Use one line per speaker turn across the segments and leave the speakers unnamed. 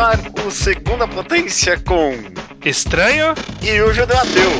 ar o Segunda Potência com
Estranho
e o Judeu Ateu.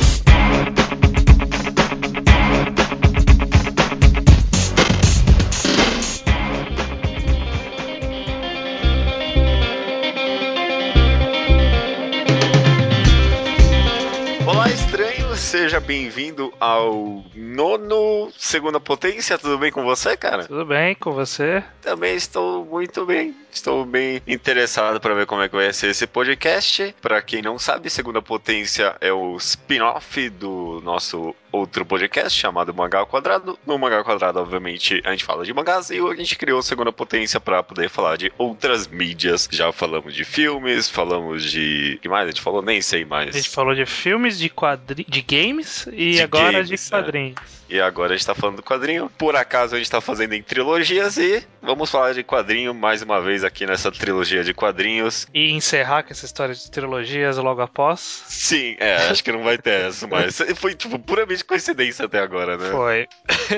Olá, estranho, seja bem-vindo ao nono Segunda Potência. Tudo bem com você, cara?
Tudo bem com você?
Também estou muito bem. Estou bem interessado para ver como é que vai ser esse podcast. Para quem não sabe, Segunda Potência é o spin-off do nosso outro podcast chamado Mangá ao Quadrado. No Mangá ao Quadrado, obviamente, a gente fala de mangás e a gente criou Segunda Potência para poder falar de outras mídias. Já falamos de filmes, falamos de. O que mais? A gente falou? Nem sei mais.
A gente falou de filmes, de quadri... de games e
De
agora
games,
de quadrinhos.
E agora a gente tá falando do quadrinho. Por acaso a gente tá fazendo em trilogias e vamos falar de quadrinho mais uma vez aqui nessa trilogia de quadrinhos.
E encerrar com essa história de trilogias logo após.
Sim, é, acho que não vai ter essa, mas foi tipo puramente coincidência até agora, né?
Foi.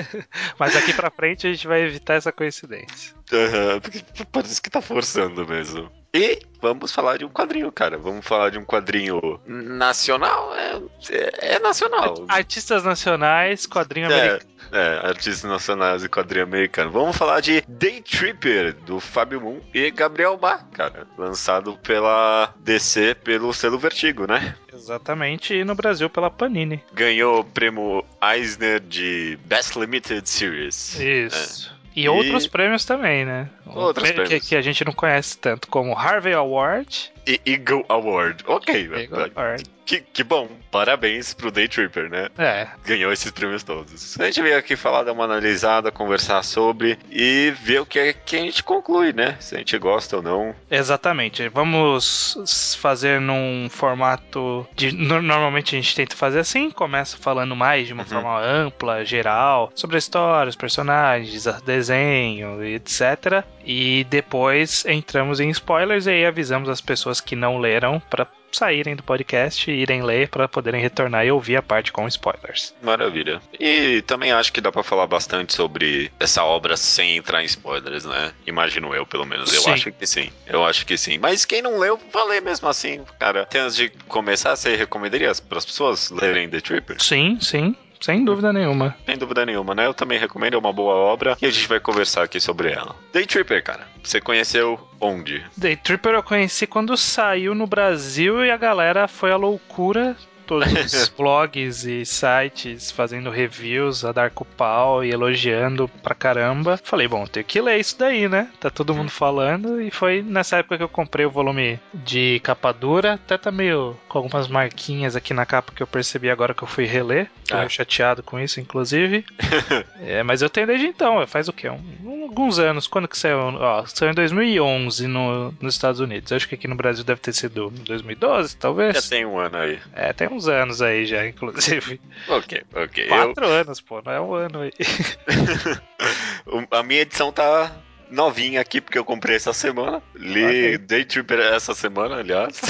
Mas daqui pra frente a gente vai evitar essa coincidência.
Aham, porque parece que tá forçando mesmo. E vamos falar de um quadrinho, cara. Vamos falar de um quadrinho nacional? É, é, é nacional.
Artistas nacionais, quadrinho
É,
americano.
É, artistas nacionais e quadrinho americano. Vamos falar de Day Tripper, do Fábio Moon e Gabriel Bá, cara. Lançado pela DC pelo selo Vertigo, né?
Exatamente, e no Brasil pela Panini.
Ganhou o prêmio Eisner de Best Limited Series.
Isso. E,
É. E-
outros prêmios também, né?
Outros
prêmio que,
prêmios.
que a gente não conhece tanto, como Harvey Award.
E Eagle Award. Ok,
Eagle Award.
que, que bom. Parabéns pro Day Tripper, né?
É,
ganhou esses prêmios todos. A gente veio aqui falar, dar uma analisada, conversar sobre e ver o que, é que a gente conclui, né? Se a gente gosta ou não.
Exatamente. Vamos fazer num formato de. no- Normalmente a gente tenta fazer assim, começa falando mais de uma
Uhum.
forma ampla, geral, sobre a história, os personagens, desenho, etc. E depois entramos em spoilers e aí avisamos as pessoas que não leram para saírem do podcast e irem ler para poderem retornar e ouvir a parte com spoilers.
Maravilha. E também acho que dá pra falar bastante sobre essa obra sem entrar em spoilers, né? Imagino eu, pelo menos. Eu
Sim.
acho que sim. Eu acho que sim. Mas quem não leu, vá ler mesmo assim, cara. Até antes de começar, você recomendaria para as pessoas lerem The Tripper?
Sim, sim, sem dúvida nenhuma.
Sem dúvida nenhuma, né? Eu também recomendo, é uma boa obra e a gente vai conversar aqui sobre ela. Day Tripper, cara, você conheceu onde?
Day Tripper eu conheci quando saiu no Brasil e a galera foi à loucura. Todos os blogs e sites fazendo reviews a dar com o pau e elogiando pra caramba. Falei, bom, tenho que ler isso daí, né? Tá todo mundo falando. E foi nessa época que eu comprei o volume de capa dura. Até tá meio com algumas marquinhas aqui na capa que eu percebi agora que eu fui reler. Tô
Ah.
meio chateado com isso, inclusive. é, mas eu tenho desde então, faz o quê? Um- um- alguns anos. Quando que saiu? Ó, saiu em 2011 no, nos Estados Unidos. Acho que aqui no Brasil deve ter sido 2012, talvez.
Já tem um ano aí.
É, tem uns anos aí já, inclusive.
Ok, ok. Eu,
Quatro anos, pô, não é um ano aí.
a minha edição tá novinha aqui porque eu comprei essa semana. Li
Ok.
Day Tripper essa semana, aliás.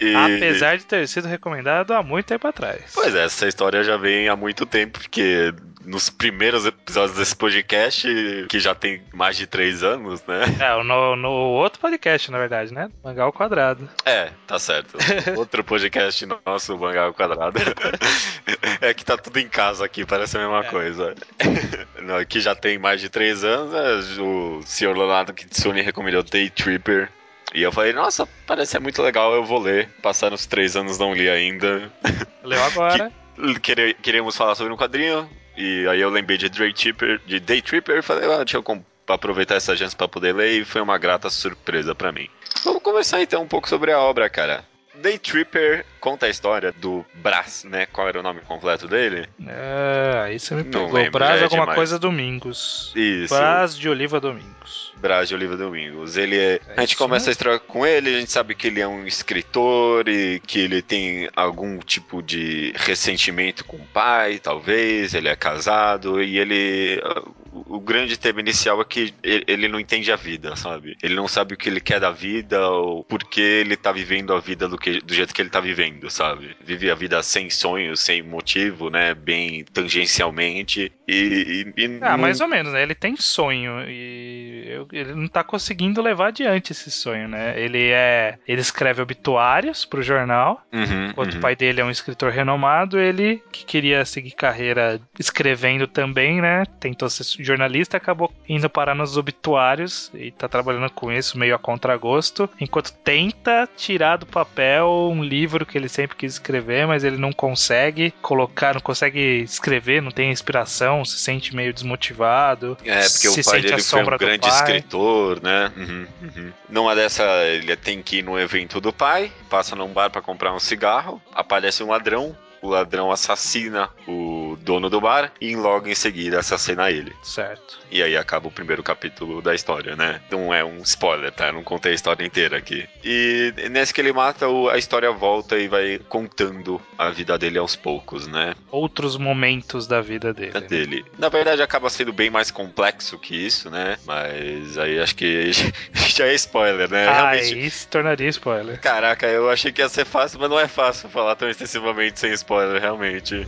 E-
Apesar de ter sido recomendado há muito tempo atrás.
Pois é, essa história já vem há muito tempo, porque nos primeiros episódios desse podcast, que já tem mais de três anos, né?
É, no, no outro podcast, na verdade, né? Mangá ao quadrado.
É, tá certo. Outro podcast nosso, Mangá ao Quadrado. é que tá tudo em casa aqui, parece a mesma
É.
coisa. Não, Aqui já tem mais de três anos, né? o senhor Leonardo Kitsune recomendou Day Tripper. E eu falei, nossa, parece ser muito legal, eu vou ler. Passaram os três anos, não li ainda.
Leu agora.
Quere- Queríamos falar sobre um quadrinho, e aí eu lembrei de Day Tripper, de Day Tripper e falei, ah, deixa eu aproveitar essa chance pra poder ler, e foi uma grata surpresa pra mim. Vamos conversar então um pouco sobre a obra, cara. Day Tripper conta a história do Brás, né? Qual era o nome completo dele?
É, aí você me pegou.
lembro,
Brás
já é
alguma
demais.
coisa Domingos.
Isso.
Brás de Oliva Domingos.
Brás de Oliva Domingos. Ele é.
É
a gente começa
mesmo.
a história com ele, a gente sabe que ele é um escritor e que ele tem algum tipo de ressentimento com o pai, talvez. Ele é casado e ele. O grande tema inicial é que ele não entende a vida, sabe? Ele não sabe o que ele quer da vida ou por que ele tá vivendo a vida do, que, do jeito que ele tá vivendo, sabe? Vive a vida sem sonhos, sem motivo, né? Bem tangencialmente e. e,
e ah, não... mais ou menos, né? Ele tem sonho e ele não tá conseguindo levar adiante esse sonho, né? Ele é. Ele escreve obituários pro jornal,
uhum,
enquanto
uhum.
o pai dele é um escritor renomado, ele que queria seguir carreira escrevendo também, né? Tentou ser jornalista, acabou indo parar nos obituários e tá trabalhando com isso meio a contragosto, enquanto tenta tirar do papel um livro que ele sempre quis escrever, mas ele não consegue colocar, não consegue escrever, não tem inspiração, se sente meio desmotivado.
É, porque o pai dele foi um grande escritor, né? Uhum, uhum. Numa dessa, ele tem que ir no evento do pai, passa num bar para comprar um cigarro, aparece um ladrão, o ladrão assassina o dono do bar e logo em seguida assassina ele.
Certo.
E aí acaba o primeiro capítulo da história, né? Não é um spoiler, tá? Eu não contei a história inteira aqui. E nesse que ele mata, a história volta e vai contando a vida dele aos poucos, né?
Outros momentos da vida dele.
É dele. Na verdade, acaba sendo bem mais complexo que isso, né? Mas aí acho que já é spoiler, né?
Ah, Realmente... isso tornaria spoiler.
Caraca, eu achei que ia ser fácil, mas não é fácil falar tão extensivamente sem spoiler, realmente.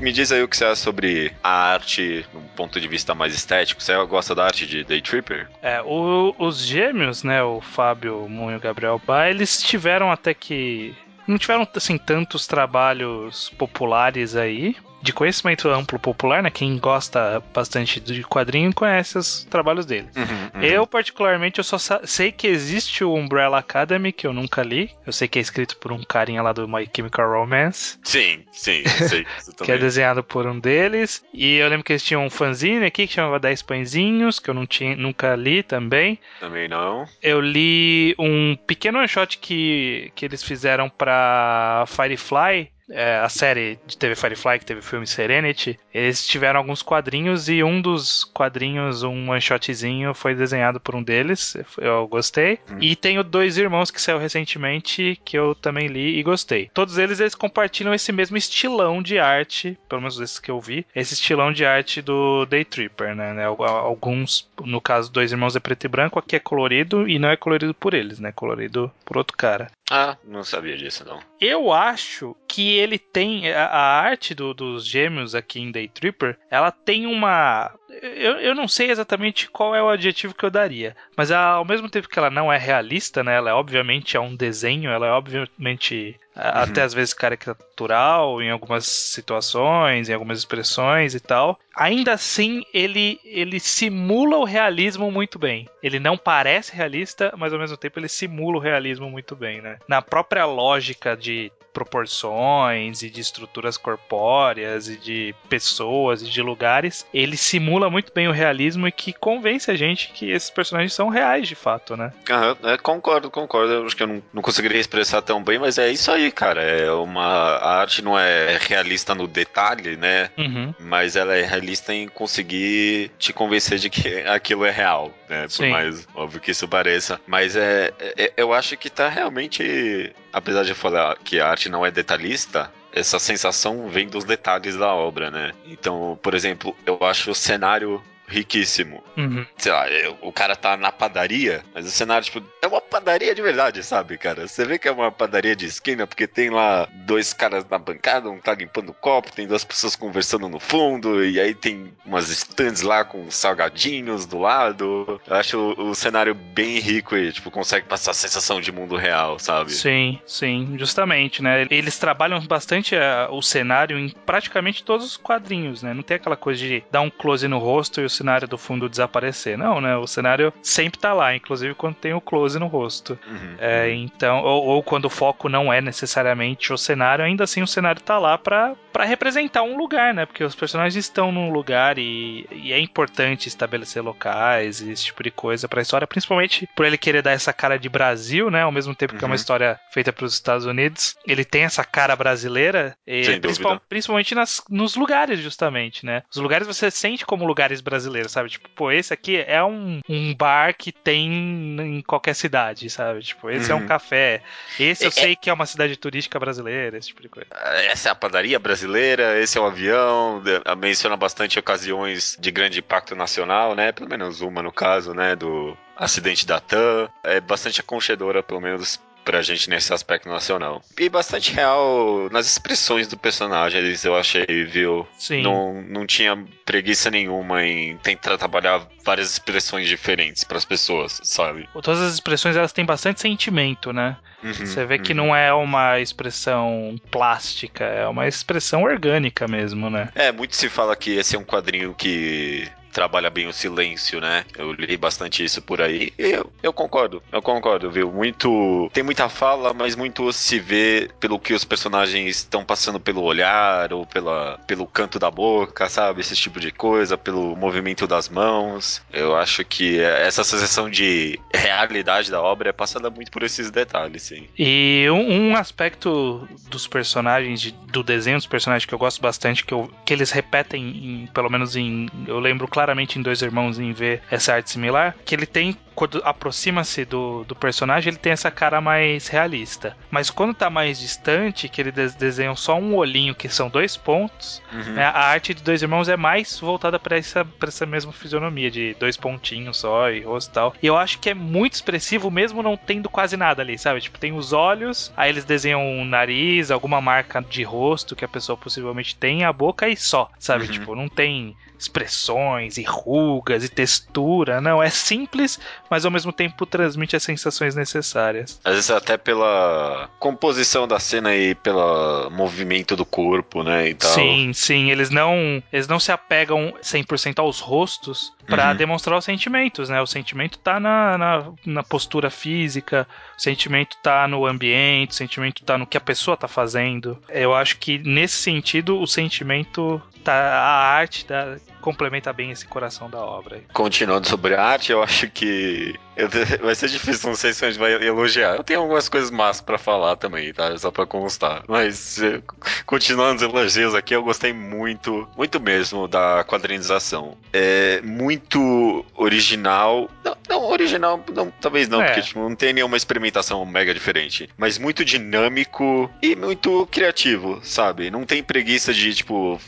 Me diz aí o que você acha sobre a arte, num ponto de vista mais estético. Você gosta da arte de Day Tripper?
É, o, os gêmeos, né, o Fábio Moon e o Gabriel Ba, eles tiveram até que não tiveram assim tantos trabalhos populares aí, de conhecimento amplo popular, né? Quem gosta bastante de quadrinho conhece os trabalhos dele.
Uhum, uhum.
Eu, particularmente, eu só sei que existe o Umbrella Academy, que eu nunca li. Eu sei que é escrito por um carinha lá do My Chemical Romance.
Sim, sim, sei.
que é desenhado por um deles. E eu lembro que eles tinham um fanzine aqui que chamava 10 Pãezinhos, que eu não tinha, nunca li também.
Também não.
Eu li um pequeno one shot que, que eles fizeram para Firefly, é, a série de TV Firefly, que teve o filme Serenity, eles tiveram alguns quadrinhos e um dos quadrinhos, um one shotzinho, foi desenhado por um deles. Eu gostei. Hum. E tenho dois irmãos que saiu recentemente que eu também li e gostei. Todos eles eles compartilham esse mesmo estilão de arte, pelo menos esses que eu vi, esse estilão de arte do Day Tripper, né? né alguns, no caso, dois irmãos é preto e branco, aqui é colorido e não é colorido por eles, né? Colorido por outro cara.
Ah, não sabia disso não.
Eu acho que ele tem a, a arte do, dos gêmeos aqui em Day Tripper, ela tem uma eu, eu não sei exatamente qual é o adjetivo que eu daria, mas ao mesmo tempo que ela não é realista, né? Ela é, obviamente é um desenho, ela é obviamente uhum. até às vezes caricatural em algumas situações, em algumas expressões e tal. Ainda assim, ele ele simula o realismo muito bem. Ele não parece realista, mas ao mesmo tempo ele simula o realismo muito bem, né? Na própria lógica de proporções e de estruturas corpóreas e de pessoas e de lugares, ele simula muito bem o realismo e que convence a gente que esses personagens são reais de fato, né?
Uhum, é, concordo, concordo. Eu acho que eu não, não conseguiria expressar tão bem, mas é isso aí, cara. É uma a arte não é realista no detalhe, né?
Uhum.
Mas ela é realista em conseguir te convencer de que aquilo é real, né? Por Sim. mais óbvio que isso pareça. Mas é, é eu acho que tá realmente, apesar de falar que a arte arte não é detalhista, essa sensação vem dos detalhes da obra, né? Então, por exemplo, eu acho o cenário riquíssimo.
Uhum.
Sei lá, o cara tá na padaria, mas o cenário, tipo, é uma padaria de verdade, sabe, cara? Você vê que é uma padaria de esquina, porque tem lá dois caras na bancada, um tá limpando o copo, tem duas pessoas conversando no fundo, e aí tem umas stands lá com salgadinhos do lado. Eu acho o, cenário bem rico e, tipo, consegue passar a sensação de mundo real, sabe?
Sim, sim, justamente, né? Eles trabalham bastante uh, o cenário em praticamente todos os quadrinhos, né? Não tem aquela coisa de dar um close no rosto e o cenário do fundo desaparecer. Não, né? O cenário sempre tá lá, inclusive quando tem o close no rosto.
Uhum,
é,
uhum.
Então, ou, ou, quando o foco não é necessariamente o cenário, ainda assim o cenário tá lá para representar um lugar, né? Porque os personagens estão num lugar e, e é importante estabelecer locais e esse tipo de coisa pra história, principalmente por ele querer dar essa cara de Brasil, né? Ao mesmo tempo uhum. que é uma uhum. história feita para os Estados Unidos, ele tem essa cara brasileira, e, principal, principalmente nas, nos lugares, justamente, né? Os lugares você sente como lugares brasileiros brasileiro, sabe? Tipo, pô, esse aqui é um, um bar que tem em qualquer cidade, sabe? Tipo, esse uhum. é um uhum. café. Esse eu é, sei que é uma cidade turística brasileira, esse tipo de coisa.
Essa é a padaria brasileira, esse é o avião. Menciona bastante ocasiões de grande impacto nacional, né? Pelo menos uma no caso, né? Do acidente da TAM. É bastante aconchedora, pelo menos pra gente nesse aspecto nacional. E bastante real nas expressões do personagem, eu achei, viu?
Sim.
Não, não tinha preguiça nenhuma em tentar trabalhar várias expressões diferentes para as pessoas, sabe?
Todas as expressões elas têm bastante sentimento, né? Uhum, Você vê uhum. que não é uma expressão plástica, é uma expressão orgânica mesmo, né?
É, muito se fala que esse é um quadrinho que trabalha bem o silêncio, né? Eu li bastante isso por aí. E eu, eu concordo, eu concordo, viu? Muito. Tem muita fala, mas muito se vê pelo que os personagens estão passando pelo olhar ou pela, pelo canto da boca, sabe? Esse tipo de coisa, pelo movimento das mãos. Eu acho que essa sensação de realidade da obra é passada muito por esses detalhes, sim.
E um, um aspecto dos personagens, de, do desenho dos personagens que eu gosto bastante, que, eu, que eles repetem, em, pelo menos em. Eu lembro claramente claramente em Dois Irmãos em ver essa arte similar, que ele tem quando aproxima-se do, do personagem, ele tem essa cara mais realista. Mas quando tá mais distante, que ele desenha só um olhinho, que são dois pontos, uhum. né, a arte de Dois Irmãos é mais voltada para essa, pra essa mesma fisionomia, de dois pontinhos só e rosto e tal. E eu acho que é muito expressivo, mesmo não tendo quase nada ali, sabe? Tipo, tem os olhos, aí eles desenham um nariz, alguma marca de rosto que a pessoa possivelmente tem, a boca e só, sabe? Uhum. Tipo, não tem expressões e rugas e textura. Não, é simples, mas ao mesmo tempo transmite as sensações necessárias.
Às vezes até pela composição da cena e pelo movimento do corpo, né, e tal.
Sim, sim, eles não, eles não se apegam 100% aos rostos para uhum. demonstrar os sentimentos, né? O sentimento tá na, na, na, postura física, o sentimento tá no ambiente, o sentimento tá no que a pessoa tá fazendo. Eu acho que nesse sentido o sentimento tá a arte da, complementa bem esse coração da obra.
Continuando sobre a arte, eu acho que eu, vai ser difícil, não sei se a gente vai elogiar. Eu tenho algumas coisas massas para falar também, tá? Só pra constar. Mas, eh, continuando os elogios aqui, eu gostei muito, muito mesmo da quadrinização. É muito original. Não, não original, não, talvez não, é. porque tipo, não tem nenhuma experimentação mega diferente. Mas muito dinâmico e muito criativo, sabe? Não tem preguiça de, tipo,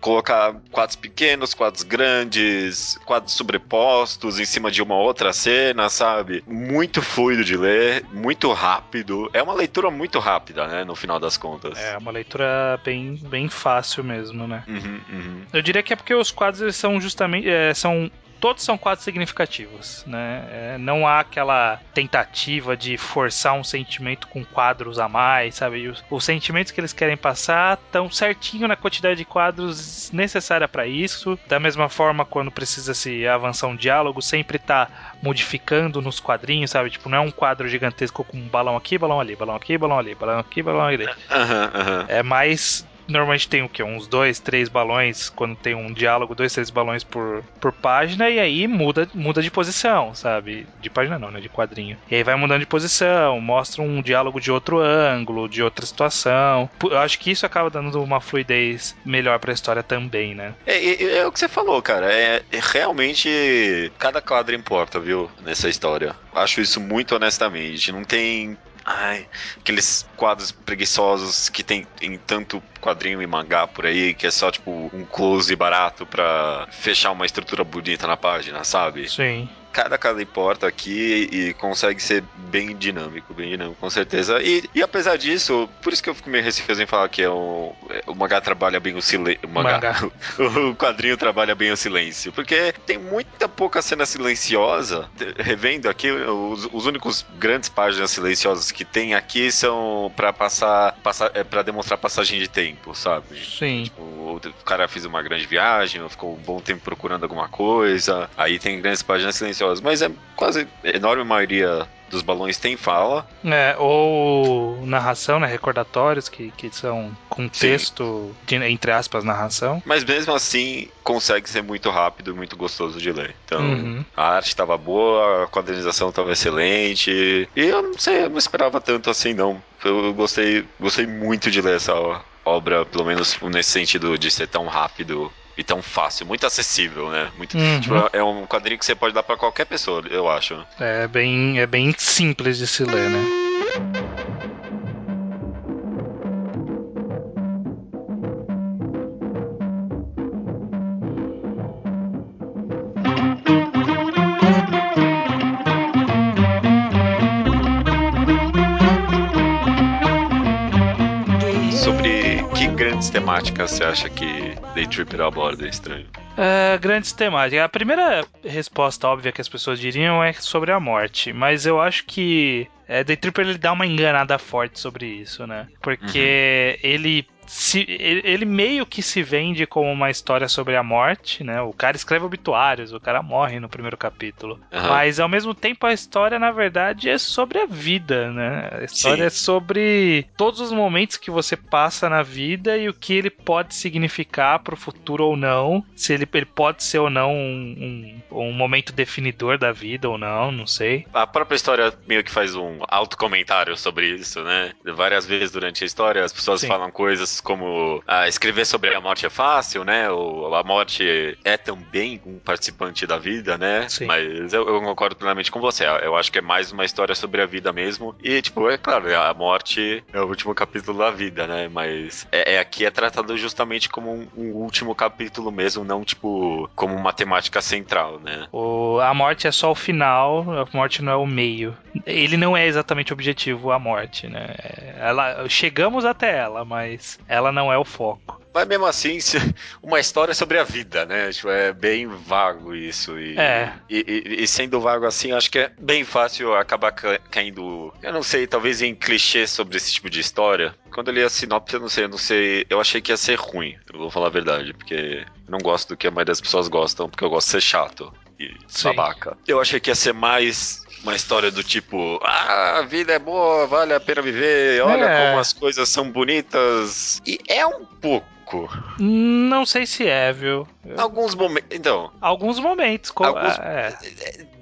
colocar quadros pequenos, quadros grandes, quadros sobrepostos em cima de uma outra cena, sabe? Muito fluido de ler, muito rápido. É uma leitura muito rápida, né? No final das contas.
É uma leitura bem, bem fácil mesmo, né?
Uhum, uhum.
Eu diria que é porque os quadros eles são justamente é, são todos são quadros significativos, né? É, não há aquela tentativa de forçar um sentimento com quadros a mais, sabe? Os, os sentimentos que eles querem passar estão certinho na quantidade de quadros necessária para isso. Da mesma forma, quando precisa se avançar um diálogo, sempre tá modificando nos quadrinhos, sabe? Tipo, não é um quadro gigantesco com um balão aqui, balão ali, balão aqui, balão ali, balão aqui, balão ali. Uhum,
uhum.
É mais normalmente tem o que? Uns dois, três balões, quando tem um diálogo, dois, três balões por, por página, e aí muda, muda de posição, sabe? De página não, né? De quadrinho. E aí vai mudando de posição, mostra um diálogo de outro ângulo, de outra situação. Eu acho que isso acaba dando uma fluidez melhor pra história também, né?
É, é, é o que você falou, cara. É, é realmente cada quadro importa, viu? Nessa história. Acho isso muito honestamente. Não tem Ai, aqueles quadros preguiçosos que tem em tanto quadrinho e mangá por aí, que é só tipo um close barato pra fechar uma estrutura bonita na página, sabe?
Sim
cada cada importa aqui e consegue ser bem dinâmico, bem dinâmico, com certeza. E, e apesar disso, por isso que eu fico meio receoso em falar que é um, é, o mangá trabalha bem o silêncio. O, o quadrinho trabalha bem o silêncio. Porque tem muita pouca cena silenciosa. Revendo aqui, os, os únicos grandes páginas silenciosas que tem aqui são para passar, passar é, para demonstrar passagem de tempo, sabe?
Sim.
Tipo, o cara fez uma grande viagem, ficou um bom tempo procurando alguma coisa. Aí tem grandes páginas silenciosas mas é quase enorme maioria dos balões tem fala.
É, ou narração, né? Recordatórios que, que são com texto, de, entre aspas, narração.
Mas mesmo assim, consegue ser muito rápido e muito gostoso de ler. Então, uhum. a arte estava boa, a quadrinização estava excelente. E eu não sei, eu não esperava tanto assim, não. Eu gostei, gostei muito de ler essa obra, pelo menos nesse sentido de ser tão rápido e tão fácil, muito acessível, né? Muito,
Uhum.
tipo, é um quadrinho que você pode dar pra qualquer pessoa, eu acho.
É bem, é bem simples de se ler, né?
Grandes temáticas você acha que Day Tripper aborda estranho?
É, grandes temáticas. A primeira resposta óbvia que as pessoas diriam é sobre a morte, mas eu acho que é, Tripper ele dá uma enganada forte sobre isso, né? Porque ele se, ele meio que se vende como uma história sobre a morte, né? O cara escreve obituários, o cara morre no primeiro capítulo.
Aham.
Mas ao mesmo tempo a história, na verdade, é sobre a vida, né? A história
Sim.
é sobre todos os momentos que você passa na vida e o que ele pode significar pro futuro ou não. Se ele, ele pode ser ou não um, um, um momento definidor da vida ou não, não sei.
A própria história meio que faz um autocomentário sobre isso, né? Várias vezes durante a história as pessoas
Sim.
falam coisas como ah, escrever sobre a morte é fácil, né? Ou a morte é também um participante da vida, né?
Sim.
Mas eu, eu concordo plenamente com você. Eu acho que é mais uma história sobre a vida mesmo. E, tipo, é claro, a morte é o último capítulo da vida, né? Mas é, é- aqui é tratado justamente como um, um último capítulo mesmo, não, tipo, como uma temática central, né?
O, a morte é só o final, a morte não é o meio. Ele não é exatamente o objetivo, a morte, né? Ela, chegamos até ela, mas ela não é o foco.
Mas mesmo assim, uma história sobre a vida, né? Tipo, é bem vago isso. E,
É.
E, e- e sendo vago assim, acho que é bem fácil acabar ca- caindo, eu não sei, talvez em clichê sobre esse tipo de história. Quando eu li a sinopse, eu não sei, eu não sei. Eu achei que ia ser ruim, eu vou falar a verdade, porque eu não gosto do que a maioria das pessoas gostam, porque eu gosto de ser chato e
Sim.
babaca. Eu achei que ia ser mais. Uma história do tipo, ah, a vida é boa, vale a pena viver, olha
É.
como as coisas são bonitas. E é um pouco.
Não sei se é, viu?
Alguns momentos. Então,
Alguns momentos.
Alguns-
é.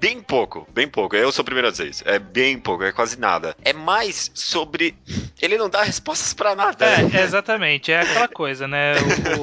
Bem pouco, bem pouco. Eu sou o primeiro a dizer isso. É bem pouco, é quase nada. É mais sobre. Ele não dá respostas pra nada. né?
É, exatamente. É aquela coisa, né? O,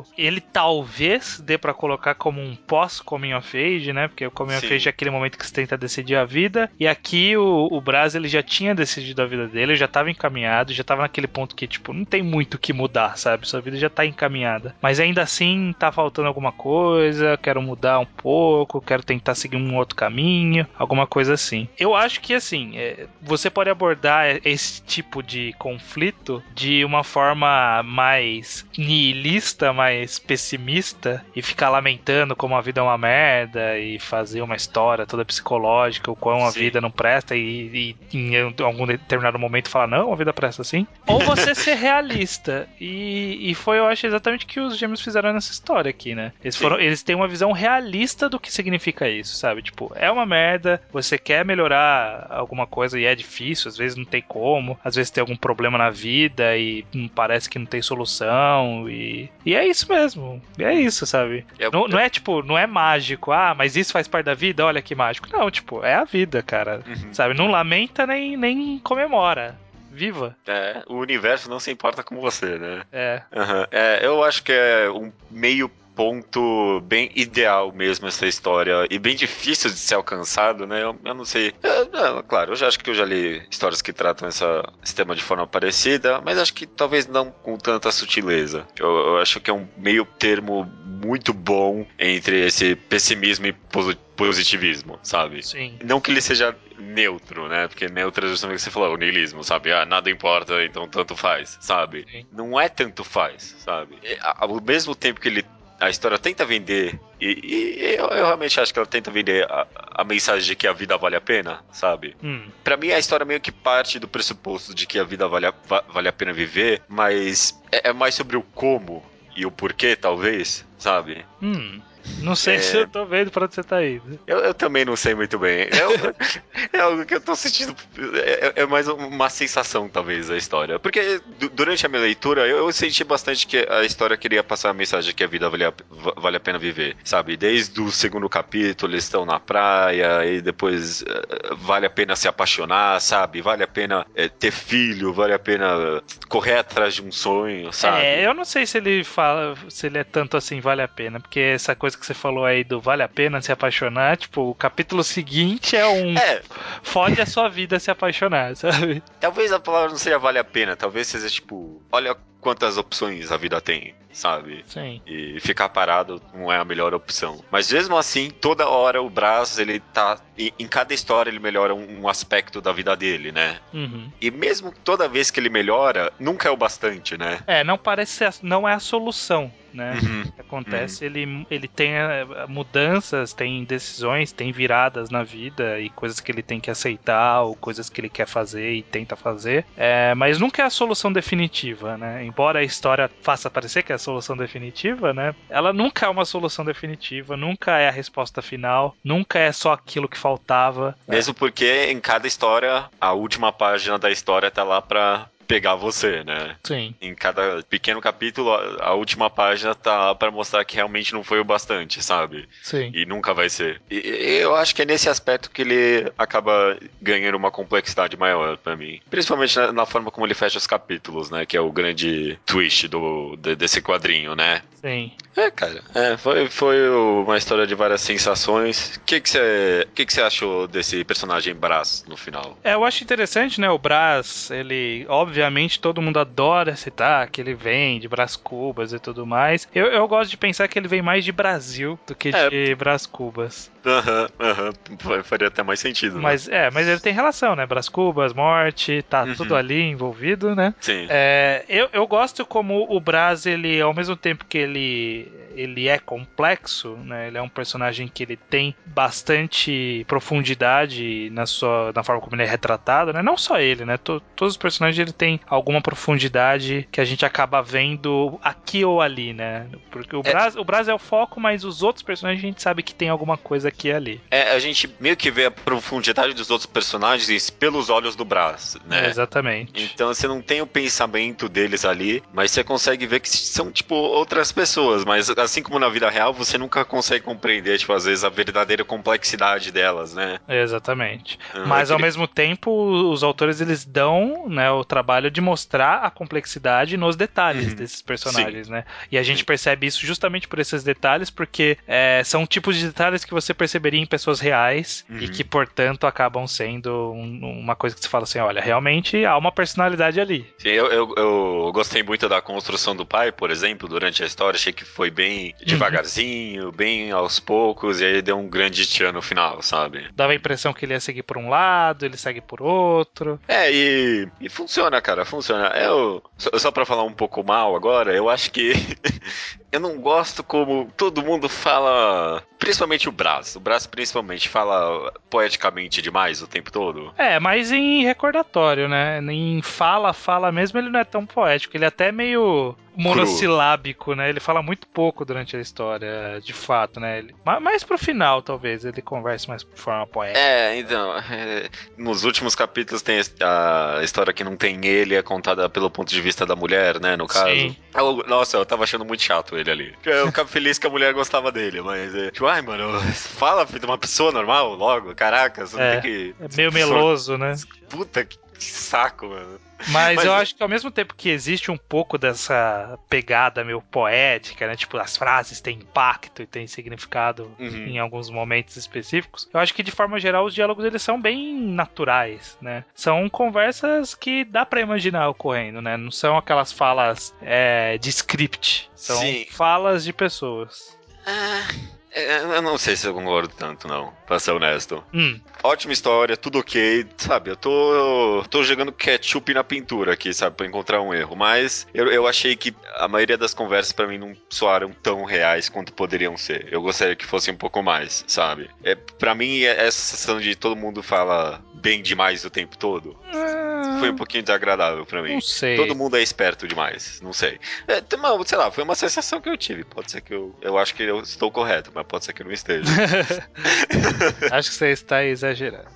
o- ele talvez dê pra colocar como um pós-coming of age, né? Porque o coming of
Sim.
age é aquele momento que você tenta decidir a vida. E aqui o, o Braz, ele já tinha decidido a vida dele, já tava encaminhado, já tava naquele ponto que, tipo, não tem muito o que mudar, sabe? Sua vida já tá encaminhada. Mas ainda assim, tá faltando alguma coisa, quero mudar um pouco, quero tentar seguir um outro caminho, alguma coisa assim. Eu acho que, assim, é, você pode abordar esse tipo de conflito de uma forma mais nihilista, mais pessimista e ficar lamentando como a vida é uma merda e fazer uma história toda psicológica, o quão a vida não presta e, e em algum determinado momento falar não, a vida presta assim. Ou você ser realista. E, e foi, eu acho, exatamente o que os gêmeos fizeram nessa história aqui, né? Eles, foram, eles têm uma visão realista do que significa isso, sabe? Tipo, é uma merda, você quer melhorar alguma coisa e é difícil, às vezes não tem como, às vezes tem algum problema na vida e hum, parece que não tem solução e, e é isso mesmo, é isso, sabe?
Eu-
Não, não é tipo, não é mágico, ah, mas isso faz parte da vida, olha que mágico. Não, tipo, é a vida, cara,
Uhum.
sabe? Não lamenta nem, nem comemora. Viva.
É, o universo não se importa com você, né?
É.
Aham. É, eu acho que é um meio ponto bem ideal mesmo essa história e bem difícil de ser alcançado, né? Eu, eu não sei. Eu- não, claro, eu já acho que eu já li histórias que tratam essa, esse tema de forma parecida, mas acho que talvez não com tanta sutileza. Eu, eu acho que é um meio termo muito bom entre esse pessimismo e posi- positivismo, sabe?
Sim.
Não que ele seja neutro, né? Porque neutro é justamente o que você falou, o niilismo, sabe? Ah, nada importa, então tanto faz, sabe?
Sim.
Não é tanto faz, sabe? Ao mesmo tempo que ele a história tenta vender, e, e eu, eu realmente acho que ela tenta vender a, a mensagem de que a vida vale a pena, sabe?
Hum.
Pra mim, a história meio que parte do pressuposto de que a vida vale a, va- vale a pena viver, mas é, é mais sobre o como e o porquê, talvez, sabe?
Hum. Não sei é... se eu tô vendo pra onde você tá indo.
Eu, eu também não sei muito bem. É, é algo que eu tô sentindo. É, é, mais uma sensação, talvez, a história. Porque durante a minha leitura, eu, eu, senti bastante que a história queria passar a mensagem que a vida vale a, vale a pena viver, sabe? Desde o segundo capítulo, eles estão na praia, e depois uh, vale a pena se apaixonar, sabe? Vale a pena uh, ter filho, vale a pena correr atrás de um sonho, sabe?
É, eu não sei se ele fala, se ele é tanto assim, vale a pena, porque essa coisa que você falou aí do vale a pena se apaixonar, tipo, o capítulo seguinte é um. É. Fode a sua vida se apaixonar, sabe?
Talvez a palavra não seja vale a pena, talvez seja tipo, olha quantas opções a vida tem, sabe?
Sim.
E ficar parado não é a melhor opção. Mas mesmo assim, toda hora o Brás, ele tá. Em cada história ele melhora um, aspecto da vida dele, né?
Uhum.
E mesmo toda vez que ele melhora, nunca é o bastante, né?
É, não parece ser, não é a solução né? Uhum, que acontece, uhum. ele, ele tem eh, mudanças, tem decisões, tem viradas na vida e coisas que ele tem que aceitar ou coisas que ele quer fazer e tenta fazer, é, mas nunca é a solução definitiva, né? Embora a história faça parecer que é a solução definitiva, né? Ela nunca é uma solução definitiva, nunca é a resposta final, nunca é só aquilo que faltava.
Mesmo porque em cada história, a última página da história tá lá pra pegar você, né?
Sim.
Em cada pequeno capítulo, a, última página tá para mostrar que realmente não foi o bastante, sabe?
Sim.
E nunca vai ser. E, eu acho que é nesse aspecto que ele acaba ganhando uma complexidade maior para mim. Principalmente na, na, forma como ele fecha os capítulos, né? Que é o grande twist do, de, desse quadrinho, né?
Sim.
É, cara. É, foi, foi uma história de várias sensações. O que você que que que achou desse personagem Brás no final?
É, eu acho interessante, né? O Brás, ele, obviamente, todo mundo adora citar que ele vem de Brás Cubas e tudo mais. Eu, eu gosto de pensar que ele vem mais de Brasil do que é. de Brás Cubas.
Aham, uhum, aham. Uhum. Faria até mais sentido. Né?
Mas é, mas ele tem relação, né? Brás Cubas, morte, tá uhum. tudo ali envolvido, né?
Sim.
É, eu, eu gosto como o Brás, ele, ao mesmo tempo que ele, ele é complexo, né? Ele é um personagem que ele tem bastante profundidade na sua na forma como ele é retratado, né? Não só ele, né? T todos os personagens ele tem alguma profundidade que a gente acaba vendo aqui ou ali, né? Porque o, é. Brás, o Brás é o foco, mas os outros personagens a gente sabe que tem alguma coisa aqui e ali.
É, a gente meio que vê a profundidade dos outros personagens pelos olhos do Brás, né?
É, exatamente.
Então você não tem o pensamento deles ali, mas você consegue ver que são, tipo, outras pessoas, mas assim como na vida real, você nunca consegue compreender, tipo, às vezes a verdadeira complexidade delas, né?
Exatamente. Ah, mas ao mesmo tempo, os autores eles dão, né, o trabalho de mostrar a complexidade nos detalhes uhum. desses personagens, Sim. né? E a gente percebe isso justamente por esses detalhes, porque é, são tipos de detalhes que você perceberia em pessoas reais uhum. e que, portanto, acabam sendo um, uma coisa que você fala assim, olha, realmente há uma personalidade ali.
Sim, eu, eu, eu gostei muito da construção do pai, por exemplo, durante a história, achei que foi bem devagarzinho, uhum. bem aos poucos, e aí deu um grande tchan no final, sabe?
Dava a impressão que ele ia seguir por um lado, ele segue por outro.
É, e, e funciona, cara, funciona. Eu, só, só pra falar um pouco mal agora, eu acho que eu não gosto como todo mundo fala, principalmente o Brás. O Brás principalmente fala poeticamente demais o tempo todo.
É, mas em recordatório, né? Em fala, fala mesmo, ele não é tão poético. Ele é até meio monossilábico, né? Ele fala muito pouco durante a história, de fato, né? Ele, mais pro final, talvez, ele converse mais de forma poética.
É, então, é, nos últimos capítulos tem a história que não tem ele, é contada pelo ponto de vista da mulher, né, no caso. Sim. Eu, nossa, eu tava achando muito chato ele ali. Eu ficava feliz que a mulher gostava dele, mas, é, tipo, ai, mano, fala de uma pessoa normal logo, caraca, você
é,
não tem que...
É meio meloso, né?
Puta que saco, mano.
Mas, Mas, eu acho que ao mesmo tempo que existe um pouco dessa pegada meio poética, né? Tipo, as frases têm impacto e têm significado uhum. em alguns momentos específicos. Eu acho que de forma geral os diálogos eles são bem naturais, né? São conversas que dá para imaginar ocorrendo, né? Não são aquelas falas é, de script. São Sim. falas de pessoas.
Ah. É, eu não sei se eu concordo tanto, não, pra ser honesto.
Hum.
Ótima história, tudo ok, sabe? Eu tô, tô jogando ketchup na pintura aqui, sabe? Pra encontrar um erro. Mas eu, eu achei que a maioria das conversas para mim não soaram tão reais quanto poderiam ser. Eu gostaria que fosse um pouco mais, sabe? É, para mim, é essa sensação de todo mundo fala bem demais o tempo todo.
É
foi um pouquinho desagradável pra mim.
Não sei.
Todo mundo é esperto demais, não sei. É, uma- sei lá, foi uma sensação que eu tive. Pode ser que eu. Eu acho que eu estou correto, mas pode ser que eu não esteja.
Acho que você está exagerando.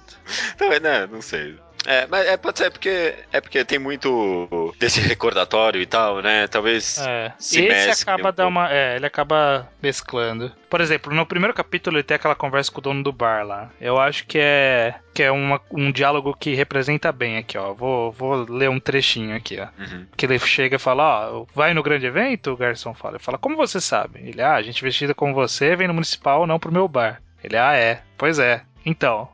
Então, né, não sei. É, mas é, pode ser porque é porque tem muito desse recordatório e tal, né? Talvez
É.
Se
Esse acaba
um
dar uma. É, ele acaba mesclando. Por exemplo, no primeiro capítulo ele tem aquela conversa com o dono do bar lá. Eu acho que é. Que é uma- um diálogo que representa bem aqui, ó. Vou, vou ler um trechinho aqui, ó.
Uhum.
Que ele chega e fala, ó, vai no grande evento? O garçom fala. Ele fala, como você sabe? Ele, ah, a gente vestida como você vem no municipal, não pro meu bar. Ele, ah, é. Pois é. Então.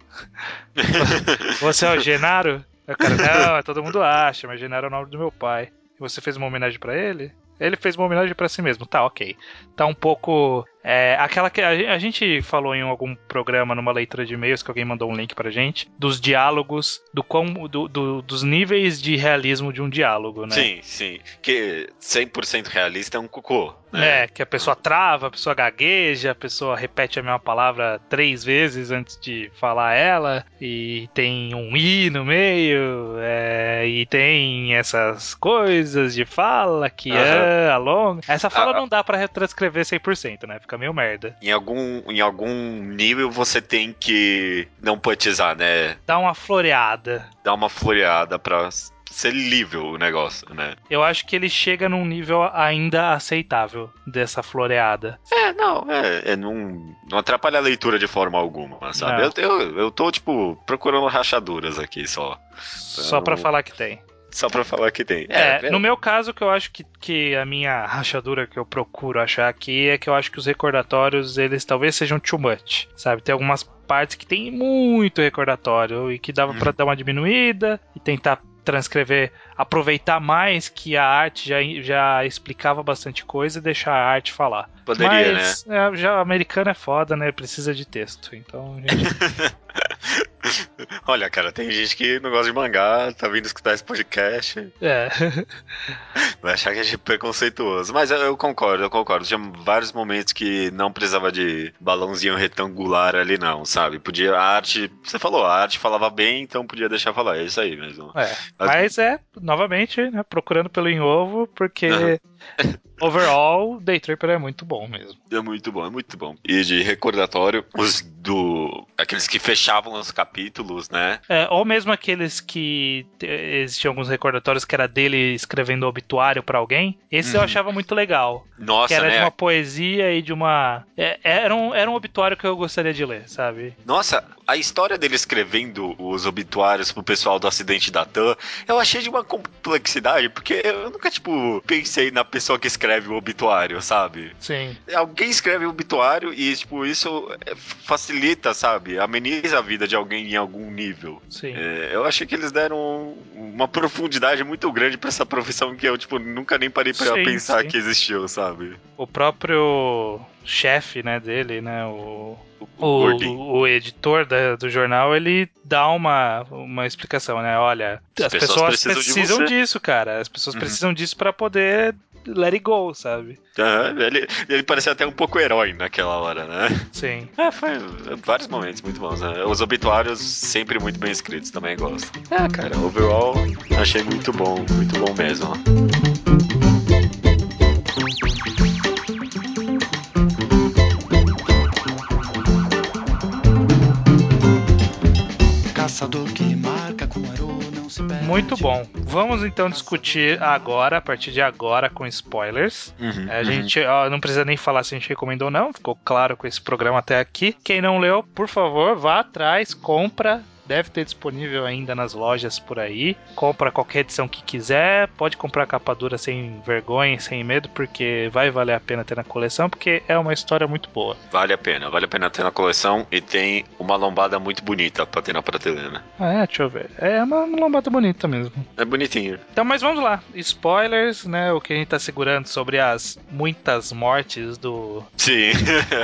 você é o Genaro? O cara, não, é todo mundo acha, mas Genaro é o nome do meu pai. E você fez uma homenagem pra ele? Ele fez uma homenagem pra si mesmo. Tá, ok. Tá um pouco. É, aquela que a, a gente falou em algum programa, numa leitura de e-mails, que alguém mandou um link pra gente, dos diálogos, do quão, do- do- dos níveis de realismo de um diálogo, né?
Sim, sim. Que 100% realista é um cocô. né?
É, que a pessoa trava, a pessoa gagueja, a pessoa repete a mesma palavra três vezes antes de falar ela, e tem um i no meio, é, e tem essas coisas de fala que
Aham.
é alonga. Essa fala
Ah,
não dá pra retranscrever 100%, né? Fica meio merda.
Em algum, em algum nível você tem que não poetizar, né?
Dá uma floreada.
Dar uma floreada pra ser lível o negócio, né?
Eu acho que ele chega num nível ainda aceitável dessa floreada.
É, não, é, é não, não atrapalha a leitura de forma alguma, sabe? Eu, eu, eu tô, tipo, procurando rachaduras aqui só.
Só pra falar que tem.
Só pra falar que tem.
É, no meu caso, que eu acho que, que a minha rachadura que eu procuro achar aqui é que eu acho que os recordatórios, eles talvez sejam too much, sabe? Tem algumas partes que tem muito recordatório e que dava pra dar uma diminuída e tentar transcrever, aproveitar mais que a arte já, já explicava bastante coisa e deixar a arte falar.
Poderia,
Mas é, já o americano é foda, né? Precisa de texto. Então, gente,
Olha, cara, tem gente que não gosta de mangá, tá vindo escutar esse podcast,
é.
vai achar que a gente é preconceituoso. Mas eu, eu concordo, eu concordo. Tinha vários momentos que não precisava de balãozinho retangular ali, não, sabe? Podia. A arte. Você falou, a arte falava bem, então podia deixar falar. É isso aí mesmo.
É, mas é, novamente, né, procurando pelo em ovo, porque
Aham.
overall, Day Tripper é muito bom mesmo.
É muito bom, é muito bom. E de recordatório, os do. aqueles que fechavam os capítulos, né?
É, ou mesmo aqueles que existiam alguns recordatórios que era dele escrevendo obituário pra alguém. Esse eu
Uhum.
achava muito legal.
Nossa,
que era
né?
de uma poesia e de uma. é, era, um, era um obituário que eu gostaria de ler, sabe?
Nossa, a história dele escrevendo os obituários pro pessoal do acidente da TAM, eu achei de uma complexidade, porque eu nunca, tipo, pensei na pessoa que escreve o obituário, sabe?
Sim.
Alguém escreve o obituário e, tipo, isso é, facilita, sabe? Ameniza a vida de alguém em algum nível.
Sim.
É, eu achei que eles deram uma profundidade muito grande pra essa profissão que eu, tipo, nunca nem parei pra
Sim,
pensar
sim.
que existiu, sabe?
O próprio chefe, né, dele, né, o,
O,
o, editor da- do jornal, ele dá uma, uma explicação, né? Olha, as,
As
pessoas,
pessoas precisam
precisam, disso, cara. As pessoas
Uhum.
precisam disso pra poder let it go, sabe?
Aham, ele, ele parecia até um pouco herói naquela hora, né?
Sim.
É, foi vários momentos muito bons, né? Os obituários sempre muito bem escritos, também gosto. É, cara, overall, achei muito bom, muito bom mesmo.
Muito bom. Vamos então discutir agora, a partir de agora, com spoilers.
Uhum,
A gente ó, não precisa nem falar se a gente recomendou ou não, ficou claro com esse programa até aqui. Quem não leu, por favor, vá atrás, compra. Deve ter disponível ainda nas lojas por aí. Compra qualquer edição que quiser. Pode comprar capa dura sem vergonha, sem medo, porque vai valer a pena ter na coleção, porque é uma história muito boa.
Vale a pena, vale a pena ter na coleção e tem uma lombada muito bonita pra ter na prateleira.
Ah, é, deixa eu ver. É uma, lombada bonita mesmo.
É bonitinho.
Então, mas vamos lá. Spoilers, né? O que a gente tá segurando sobre as muitas mortes do,
Sim.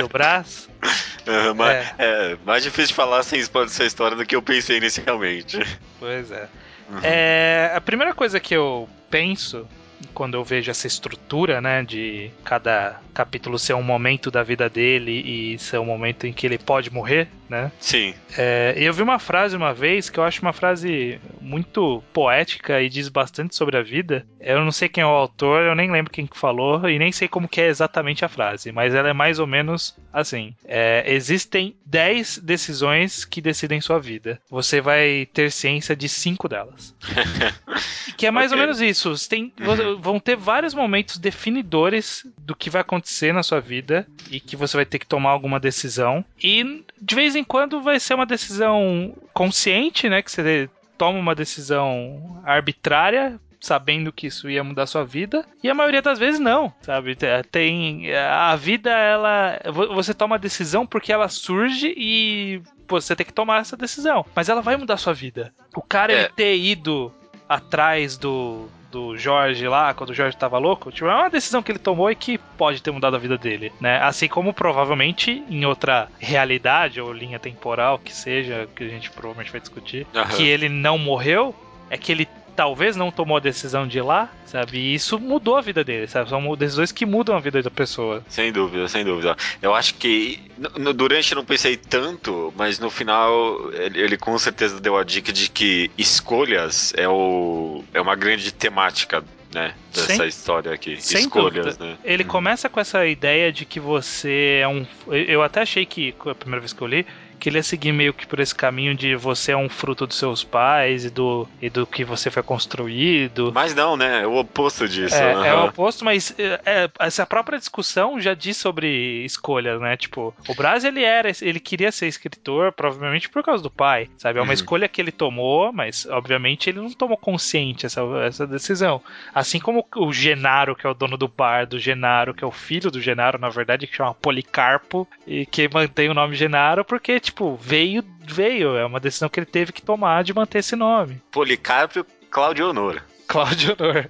do Brás.
Uhum, mas é. mais difícil de falar sem spoiler dessa história do que eu pensei inicialmente.
Pois é.
Uhum.
É, a primeira coisa que eu penso quando eu vejo essa estrutura, né, de cada capítulo ser um momento da vida dele e ser um momento em que ele pode morrer, né?
Sim.
É, eu vi uma frase uma vez que eu acho uma frase muito poética e diz bastante sobre a vida. Eu não sei quem é o autor, eu nem lembro quem falou e nem sei como que é exatamente a frase, mas ela é mais ou menos assim: é, existem 10 decisões que decidem sua vida. Você vai ter ciência de cinco delas. que é mais okay. ou menos isso. Tem, uhum. Vão ter vários momentos definidores do que vai acontecer na sua vida e que você vai ter que tomar alguma decisão. E de vez em quando vai ser uma decisão consciente, né? Que você toma uma decisão arbitrária sabendo que isso ia mudar sua vida, e a maioria das vezes não, sabe? Tem a vida ela você toma a decisão porque ela surge e você tem que tomar essa decisão, mas ela vai mudar sua vida. O cara é. ele ter ido atrás do do Jorge lá, quando o Jorge tava louco, tipo, é uma decisão que ele tomou e que pode ter mudado a vida dele, né? Assim como provavelmente em outra realidade ou linha temporal que seja, que a gente provavelmente vai discutir, uhum. que ele não morreu, é que ele talvez não tomou a decisão de ir lá, sabe? E isso mudou a vida dele, sabe? São decisões que mudam a vida da pessoa.
Sem dúvida, sem dúvida. Eu acho que no, durante eu não pensei tanto, mas no final ele, ele, com certeza deu a dica de que escolhas é, o, é uma grande temática né? Dessa Sem, história aqui. Sem Escolhas, dúvida. né?
Ele hum. começa com essa ideia de que você é um. Eu até achei que, a primeira vez que eu li, que ele ia seguir meio que por esse caminho de você é um fruto dos seus pais e do, e do que você foi construído.
Mas não, né? É o oposto disso.
É, uhum. é o oposto, mas é, essa própria discussão já diz sobre escolhas, né? Tipo, o Braz ele era, ele queria ser escritor, provavelmente por causa do pai, sabe? É uma uhum. escolha que ele tomou, mas obviamente ele não tomou consciente essa, essa decisão. Assim como o Genaro, que é o dono do bar, do Genaro, que é o filho do Genaro, na verdade, que chama Policarpo, e que mantém o nome Genaro, porque tipo, veio, veio. É uma decisão que ele teve que tomar de manter esse nome.
Policarpo Cláudio Honor.
Cláudio Honor.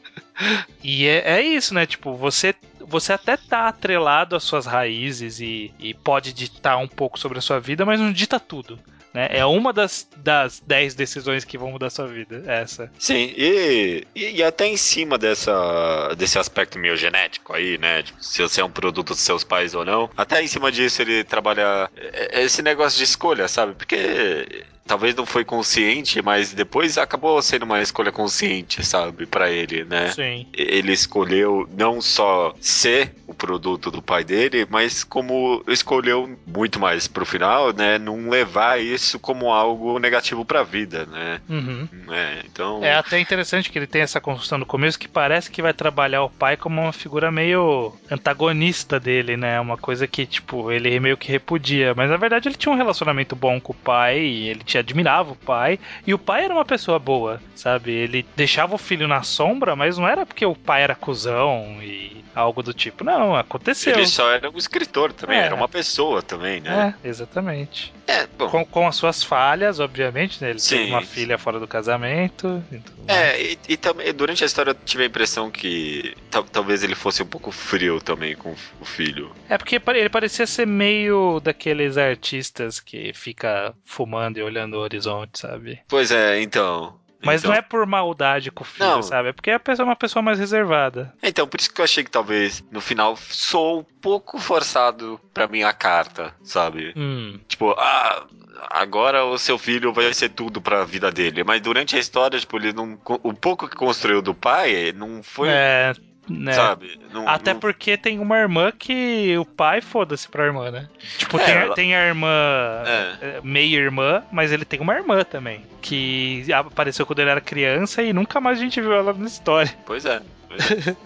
e é, é, isso, né? Tipo, você, você até tá atrelado às suas raízes e, e pode ditar um pouco sobre a sua vida, mas não dita tudo. Né? É uma das, das dez decisões que vão mudar a sua vida, essa.
Sim, e, e, e, até em cima dessa, desse aspecto meio genético aí, né? Tipo, se você é um produto dos seus pais ou não. Até em cima disso ele trabalha é, é esse negócio de escolha, sabe? Porque talvez não foi consciente, mas depois acabou sendo uma escolha consciente, sabe, para ele, né?
Sim.
Ele escolheu não só ser o produto do pai dele, mas como escolheu muito mais pro final, né, não levar isso como algo negativo para a vida, né?
Uhum.
É, então
É até interessante que ele tem essa construção no começo que parece que vai trabalhar o pai como uma figura meio antagonista dele, né? Uma coisa que tipo, ele meio que repudia, mas na verdade ele tinha um relacionamento bom com o pai e ele tinha admirava o pai. E o pai era uma pessoa boa, sabe? Ele deixava o filho na sombra, mas não era porque o pai era cuzão e algo do tipo. Não, aconteceu.
Ele só era um escritor também, é. era uma pessoa também, né?
É, exatamente.
É, bom.
Com, com as suas falhas, obviamente, né? Ele Sim. teve uma filha fora do casamento.
é, e, e, também durante a história eu tive a impressão que talvez ele fosse um pouco frio também com o filho.
É porque ele parecia ser meio daqueles artistas que fica fumando e olhando o horizonte, sabe?
Pois é, então.
Mas
então...
não é por maldade com o filho, não. sabe? É porque a pessoa é uma pessoa mais reservada.
Então, por isso que eu achei que talvez no final sou um pouco forçado pra minha carta, sabe?
Hum.
Tipo, ah, agora o seu filho vai ser tudo pra vida dele. Mas durante a história, tipo, ele não. O pouco que construiu do pai não foi.
É, né?
Sabe?
Não, Até não... porque tem uma irmã que o pai foda-se pra irmã, né? Tipo, é, tem, ela... tem a irmã, é. é. meia irmã, mas ele tem uma irmã também. Que apareceu quando ele era criança e nunca mais a gente viu ela na história.
Pois é.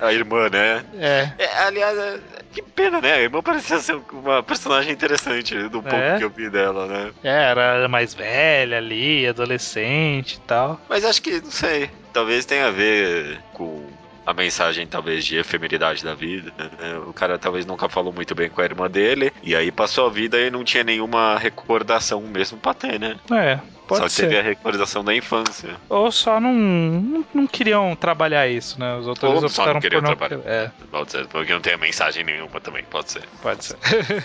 A irmã, né?
É.
é aliás, é, que pena, né? A irmã parecia ser uma personagem interessante do pouco é. que eu vi dela, né?
É, era mais velha ali, adolescente e tal.
Mas acho que, não sei, talvez tenha a ver com a mensagem talvez de efemeridade da vida. Né? O cara talvez nunca falou muito bem com a irmã dele, e aí passou a vida e não tinha nenhuma recordação mesmo pra ter, né?
É. Pode
só
ser.
teve a recordação da infância.
Ou só não, não, não queriam trabalhar isso, né? Os autores Ou optaram
por
não...
Trabalhar. É. Pode ser, porque não tem mensagem nenhuma também, pode ser.
Pode ser.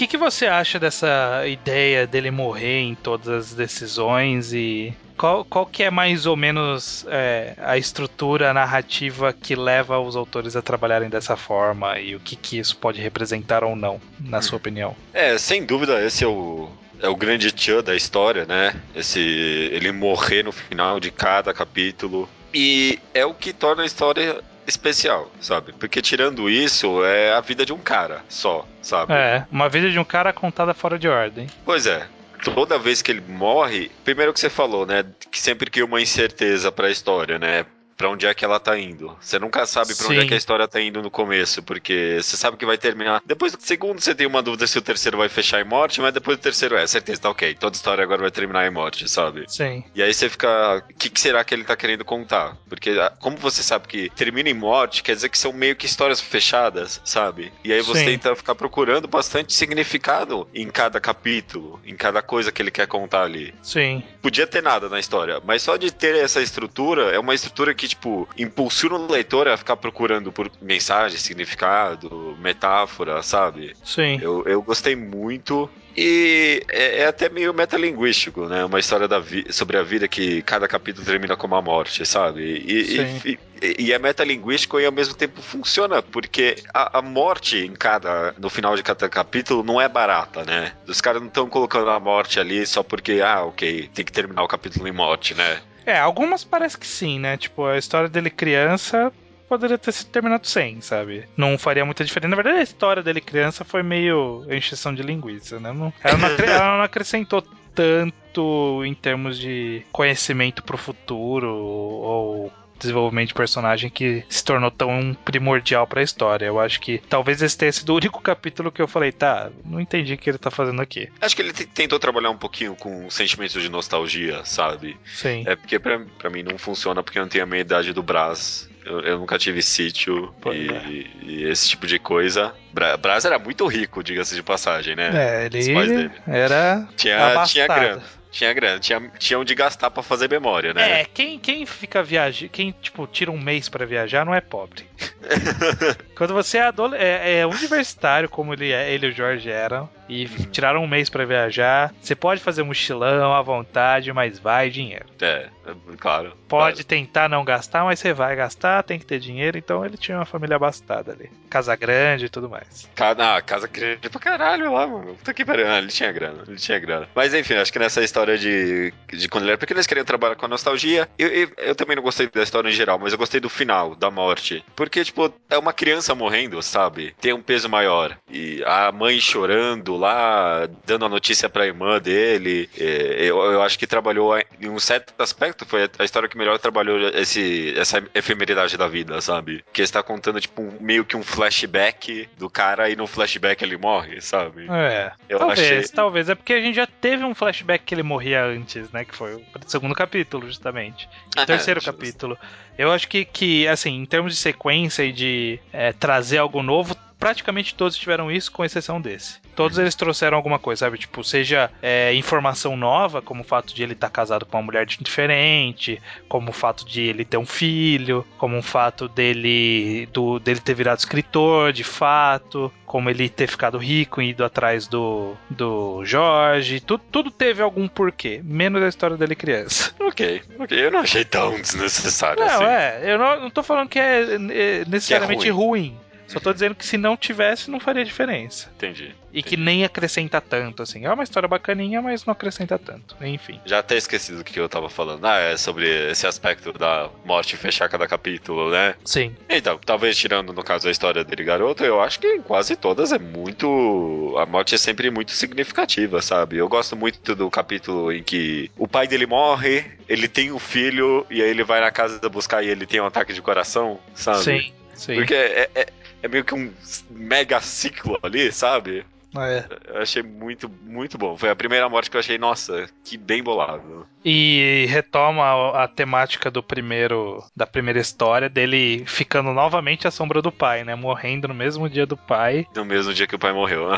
que, que você acha dessa ideia dele morrer em todas as decisões e qual, qual que é mais ou menos é, a estrutura narrativa que leva os autores a trabalharem dessa forma e o que, que isso pode representar ou não, na sua opinião?
É, sem dúvida, esse é o, é o grande tchan da história, né? Esse ele morrer no final de cada capítulo. E é o que torna a história especial, sabe? Porque tirando isso, é a vida de um cara só, sabe?
É, uma vida de um cara contada fora de ordem.
Pois é. Toda vez que ele morre, primeiro que você falou, né? Que sempre cria uma incerteza pra história, né? Pra onde é que ela tá indo. Você nunca sabe pra onde é que a história tá indo no começo, porque você sabe que vai terminar. Depois do segundo, você tem uma dúvida se o terceiro vai fechar em morte, mas depois do terceiro é, certeza, tá ok. Toda história agora vai terminar em morte, sabe?
Sim.
E aí você fica. O que, que será que ele tá querendo contar? Porque, ah, como você sabe que termina em morte, quer dizer que são meio que histórias fechadas, sabe? E aí você
Sim.
tenta ficar procurando bastante significado em cada capítulo, em cada coisa que ele quer contar ali.
Sim.
Podia ter nada na história, mas só de ter essa estrutura, é uma estrutura que, tipo, impulsiona o leitor a ficar procurando por mensagem, significado, metáfora, sabe?
Sim.
Eu, eu gostei muito. E é, é até meio metalinguístico, né? Uma história da sobre a vida que cada capítulo termina com uma morte, sabe? E,
Sim.
e, e- e é metalinguístico e ao mesmo tempo funciona, porque a, a morte em cada. no final de cada capítulo não é barata, né? Os caras não estão colocando a morte ali só porque, ah, ok, tem que terminar o capítulo em morte, né?
É, algumas parece que sim, né? Tipo, a história dele criança poderia ter sido terminado sem, sabe? Não faria muita diferença. Na verdade, a história dele criança foi meio encheção de linguiça, né? Não- ela, não ela não acrescentou tanto em termos de conhecimento pro futuro ou desenvolvimento de personagem que se tornou tão primordial pra história. Eu acho que talvez esse tenha sido o único capítulo que eu falei, tá, não entendi o que ele tá fazendo aqui.
Acho que ele te- tentou trabalhar um pouquinho com sentimentos de nostalgia, sabe?
Sim.
É porque pra, pra mim não funciona porque eu não tenho a meia idade do Brás. Eu, eu nunca tive sítio e,
é.
e esse tipo de coisa. Bra, Brás era muito rico, diga-se de passagem, né?
É, ele era
Tinha,
abastado.
tinha grana. Tinha grana. Tinha, tinha onde gastar pra fazer memória, né?
É, quem, quem fica viajando, quem, tipo, tira um mês pra viajar não é pobre. Quando você é, é, é universitário, como ele, é, ele e o Jorge eram, e tiraram um mês pra viajar, você pode fazer mochilão à vontade, mas vai dinheiro.
É, é, claro.
Pode tentar não gastar, mas você vai gastar, tem que ter dinheiro, então ele tinha uma família abastada ali. Casa grande e tudo mais.
Cada, ah, casa grande pra caralho lá, mano. Puta que pariu. Ah, ele tinha grana, ele tinha grana. Mas enfim, acho que nessa história de, de quando ele era pequeno, eles queriam trabalhar com a nostalgia. Eu, eu, eu também não gostei da história em geral, mas eu gostei do final, da morte. Porque, tipo, é uma criança morrendo, sabe? Tem um peso maior. E a mãe chorando lá, dando a notícia pra irmã dele. É, eu, eu acho que trabalhou, em um certo aspecto, foi a história que melhor trabalhou esse, essa efemeridade da vida, sabe? Que está contando, tipo, um- meio que um flashback do cara e no flashback ele morre, sabe?
É,
Eu
talvez,
achei-
talvez. É porque a gente já teve um flashback que ele morria antes, né? Que foi o segundo capítulo, justamente. O
Ah,
terceiro
é,
capítulo. Eu acho que, que, assim, em termos de sequência e de é, trazer algo novo, praticamente todos tiveram isso, com exceção desse. Todos eles trouxeram alguma coisa, sabe? Tipo, seja é, informação nova, como o fato de ele estar casado com uma mulher diferente, como o fato de ele ter um filho, como o fato dele, do, dele ter virado escritor, de fato, como ele ter ficado rico e ido atrás do, do Jorge. Tudo, tudo teve algum porquê, menos a história dele criança.
Ok, ok. Eu não achei tão desnecessário
Não,
assim.
é, eu não, não tô falando que é, é, necessariamente
Que é
ruim. Só tô dizendo que se não tivesse, não faria diferença.
Entendi.
E que nem acrescenta tanto, assim. É uma história bacaninha, mas não acrescenta tanto. Enfim.
Já até esqueci do que eu tava falando. Ah, é sobre esse aspecto da morte fechar cada capítulo, né?
Sim.
Então, talvez tirando, no caso, a história dele garoto, eu acho que em quase todas é muito. A morte é sempre muito significativa, sabe? Eu gosto muito do capítulo em que o pai dele morre, ele tem um filho, e aí ele vai na casa buscar e ele tem um ataque de coração, sabe?
Sim. Sim.
Porque é, é, é meio que um mega ciclo ali, sabe?
É.
Eu achei muito, muito bom. Foi a primeira morte que eu achei, nossa, que bem bolado.
E retoma a, a temática do primeiro da primeira história dele ficando novamente à sombra do pai, né? Morrendo no mesmo dia do pai.
No mesmo dia que o pai morreu.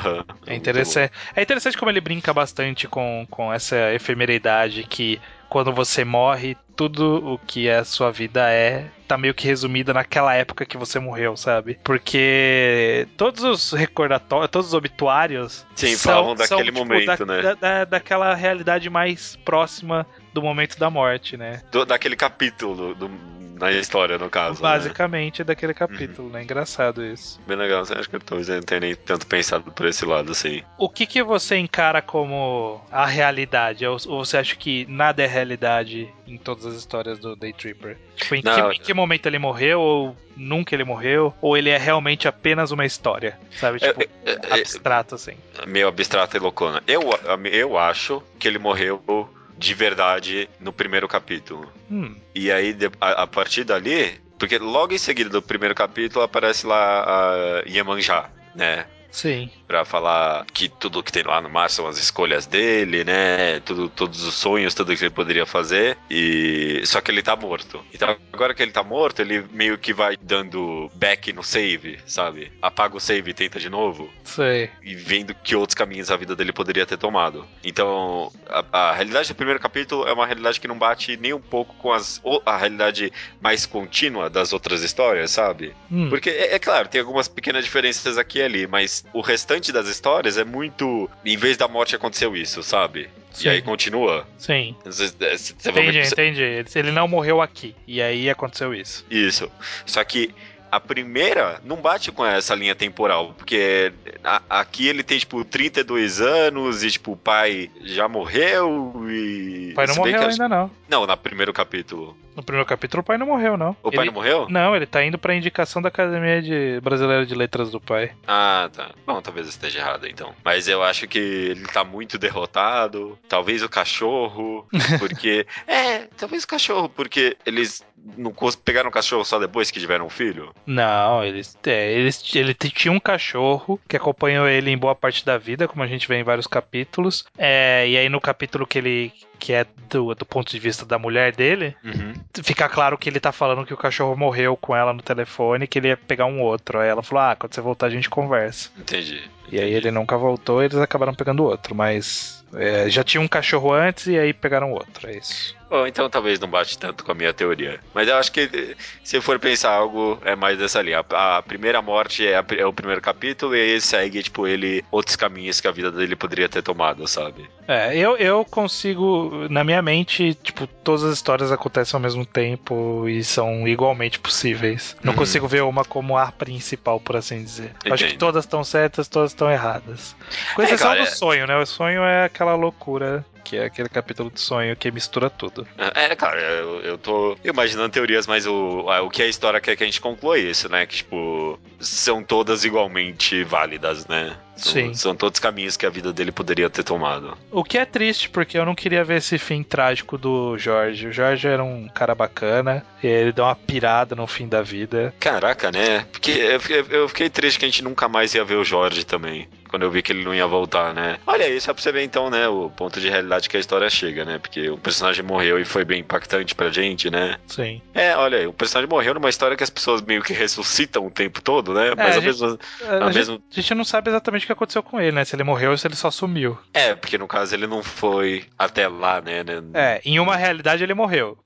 É interessante. É interessante como ele brinca bastante com, com essa efemeridade que quando você morre, tudo o que a sua vida é tá meio que resumida naquela época que você morreu, sabe? Porque todos os recordatórios, todos os obituários
Sim,
são,
falavam daquele
são, tipo,
momento,
da,
né?
da- da- daquela realidade mais próxima do momento da morte, né?
Do- daquele capítulo do- na história, no caso. né?
Basicamente daquele capítulo,
Uhum.
né? Engraçado isso.
Bem legal, acho que talvez eu não tenha nem tanto pensado por esse lado, assim.
O que, que você encara como a realidade? Ou, ou você acha que nada é realidade em todas as histórias do Day Tripper? Tipo, em,
Não,
que, em que momento ele morreu? Ou nunca ele morreu? Ou ele é realmente apenas uma história? Sabe? Tipo,
É, é,
abstrato assim.
meio abstrata e loucona. Eu, eu acho que ele morreu de verdade no primeiro capítulo.
Hum,
E aí, a, a partir dali, porque logo em seguida do primeiro capítulo aparece lá a Iemanjá, né?
Sim.
Pra falar que tudo que tem lá no mar são as escolhas dele, né? Tudo, todos os sonhos, tudo que ele poderia fazer. E só que ele tá morto. Então, agora que ele tá morto, ele meio que vai dando back no save, sabe? Apaga o save e tenta de novo
Sei.
e vendo que outros caminhos a vida dele poderia ter tomado. Então, a, a realidade do primeiro capítulo é uma realidade que não bate nem um pouco com as, a realidade mais contínua das outras histórias, sabe?
Hum,
Porque, é, é claro, tem algumas pequenas diferenças aqui e ali, mas o restante das histórias é muito. Em vez da morte aconteceu isso, sabe?
Sim.
E aí continua.
Sim.
Você é, você vai
Entendi, entendi. Ele não morreu aqui. E aí aconteceu isso.
Isso. Só que a primeira não bate com essa linha temporal, porque a- aqui ele tem, tipo, 32 anos e, tipo, o pai já morreu e.
O pai não morreu ainda não.
Não, no primeiro capítulo.
No primeiro capítulo o pai não morreu, não.
O pai
Ele-
não morreu?
Não, ele tá indo pra indicação da Academia de... Brasileira de Letras do pai.
Ah, tá. Bom, talvez eu esteja errado então. Mas eu acho que ele tá muito derrotado. Talvez o cachorro, porque. é, talvez o cachorro, porque eles não pegaram o cachorro só depois que tiveram um filho.
Não, eles, é, eles, ele tinha um cachorro que acompanhou ele em boa parte da vida, como a gente vê em vários capítulos. É, e aí no capítulo que ele que é do, do ponto de vista da mulher dele,
Uhum.
fica claro que ele tá falando que o cachorro morreu com ela no telefone, que ele ia pegar um outro. Aí ela falou: "Ah, quando você voltar a gente conversa".
Entendi.
E aí ele nunca voltou, eles acabaram pegando outro, mas é, já tinha um cachorro antes e aí pegaram outro, é isso.
Bom, então talvez não bate tanto com a minha teoria. Mas eu acho que se for pensar algo, é mais dessa linha. A, a primeira morte é, a- é o primeiro capítulo e aí segue, tipo, ele outros caminhos que a vida dele poderia ter tomado, sabe?
É, eu, eu consigo, na minha mente, tipo, todas as histórias acontecem ao mesmo tempo e são igualmente possíveis. Não
Uhum.
consigo ver uma como a principal, por assim dizer. Eu Acho que todas estão certas, todas estão erradas. Com
É,
exceção
cara,
do
é-
sonho, né? O sonho é aquela loucura, que é aquele capítulo de sonho que mistura tudo.
É, cara, eu, eu tô imaginando teorias, mas o, o que a história quer que a gente conclua é isso, né? Que, tipo, são todas igualmente válidas, né?
Sim.
São todos caminhos que a vida dele poderia ter tomado.
O que é triste, porque eu não queria ver esse fim trágico do Jorge. O Jorge era um cara bacana, e ele deu uma pirada no fim da vida.
Caraca, né? Porque eu fiquei, triste que a gente nunca mais ia ver o Jorge também. Quando eu vi que ele não ia voltar, né? Olha, isso é pra você ver então, né? O ponto de realidade que a história chega, né? Porque o personagem morreu e foi bem impactante pra gente, né?
Sim.
É, olha aí, o personagem morreu numa história que as pessoas meio que ressuscitam o tempo todo, né? Mas
a
ao
gente-
mesmo.
A,
ao
gente, a gente não sabe exatamente o que aconteceu com ele, né? Se ele morreu ou se ele só sumiu.
É, porque no caso ele não foi até lá, né? né?
É, em uma realidade ele morreu.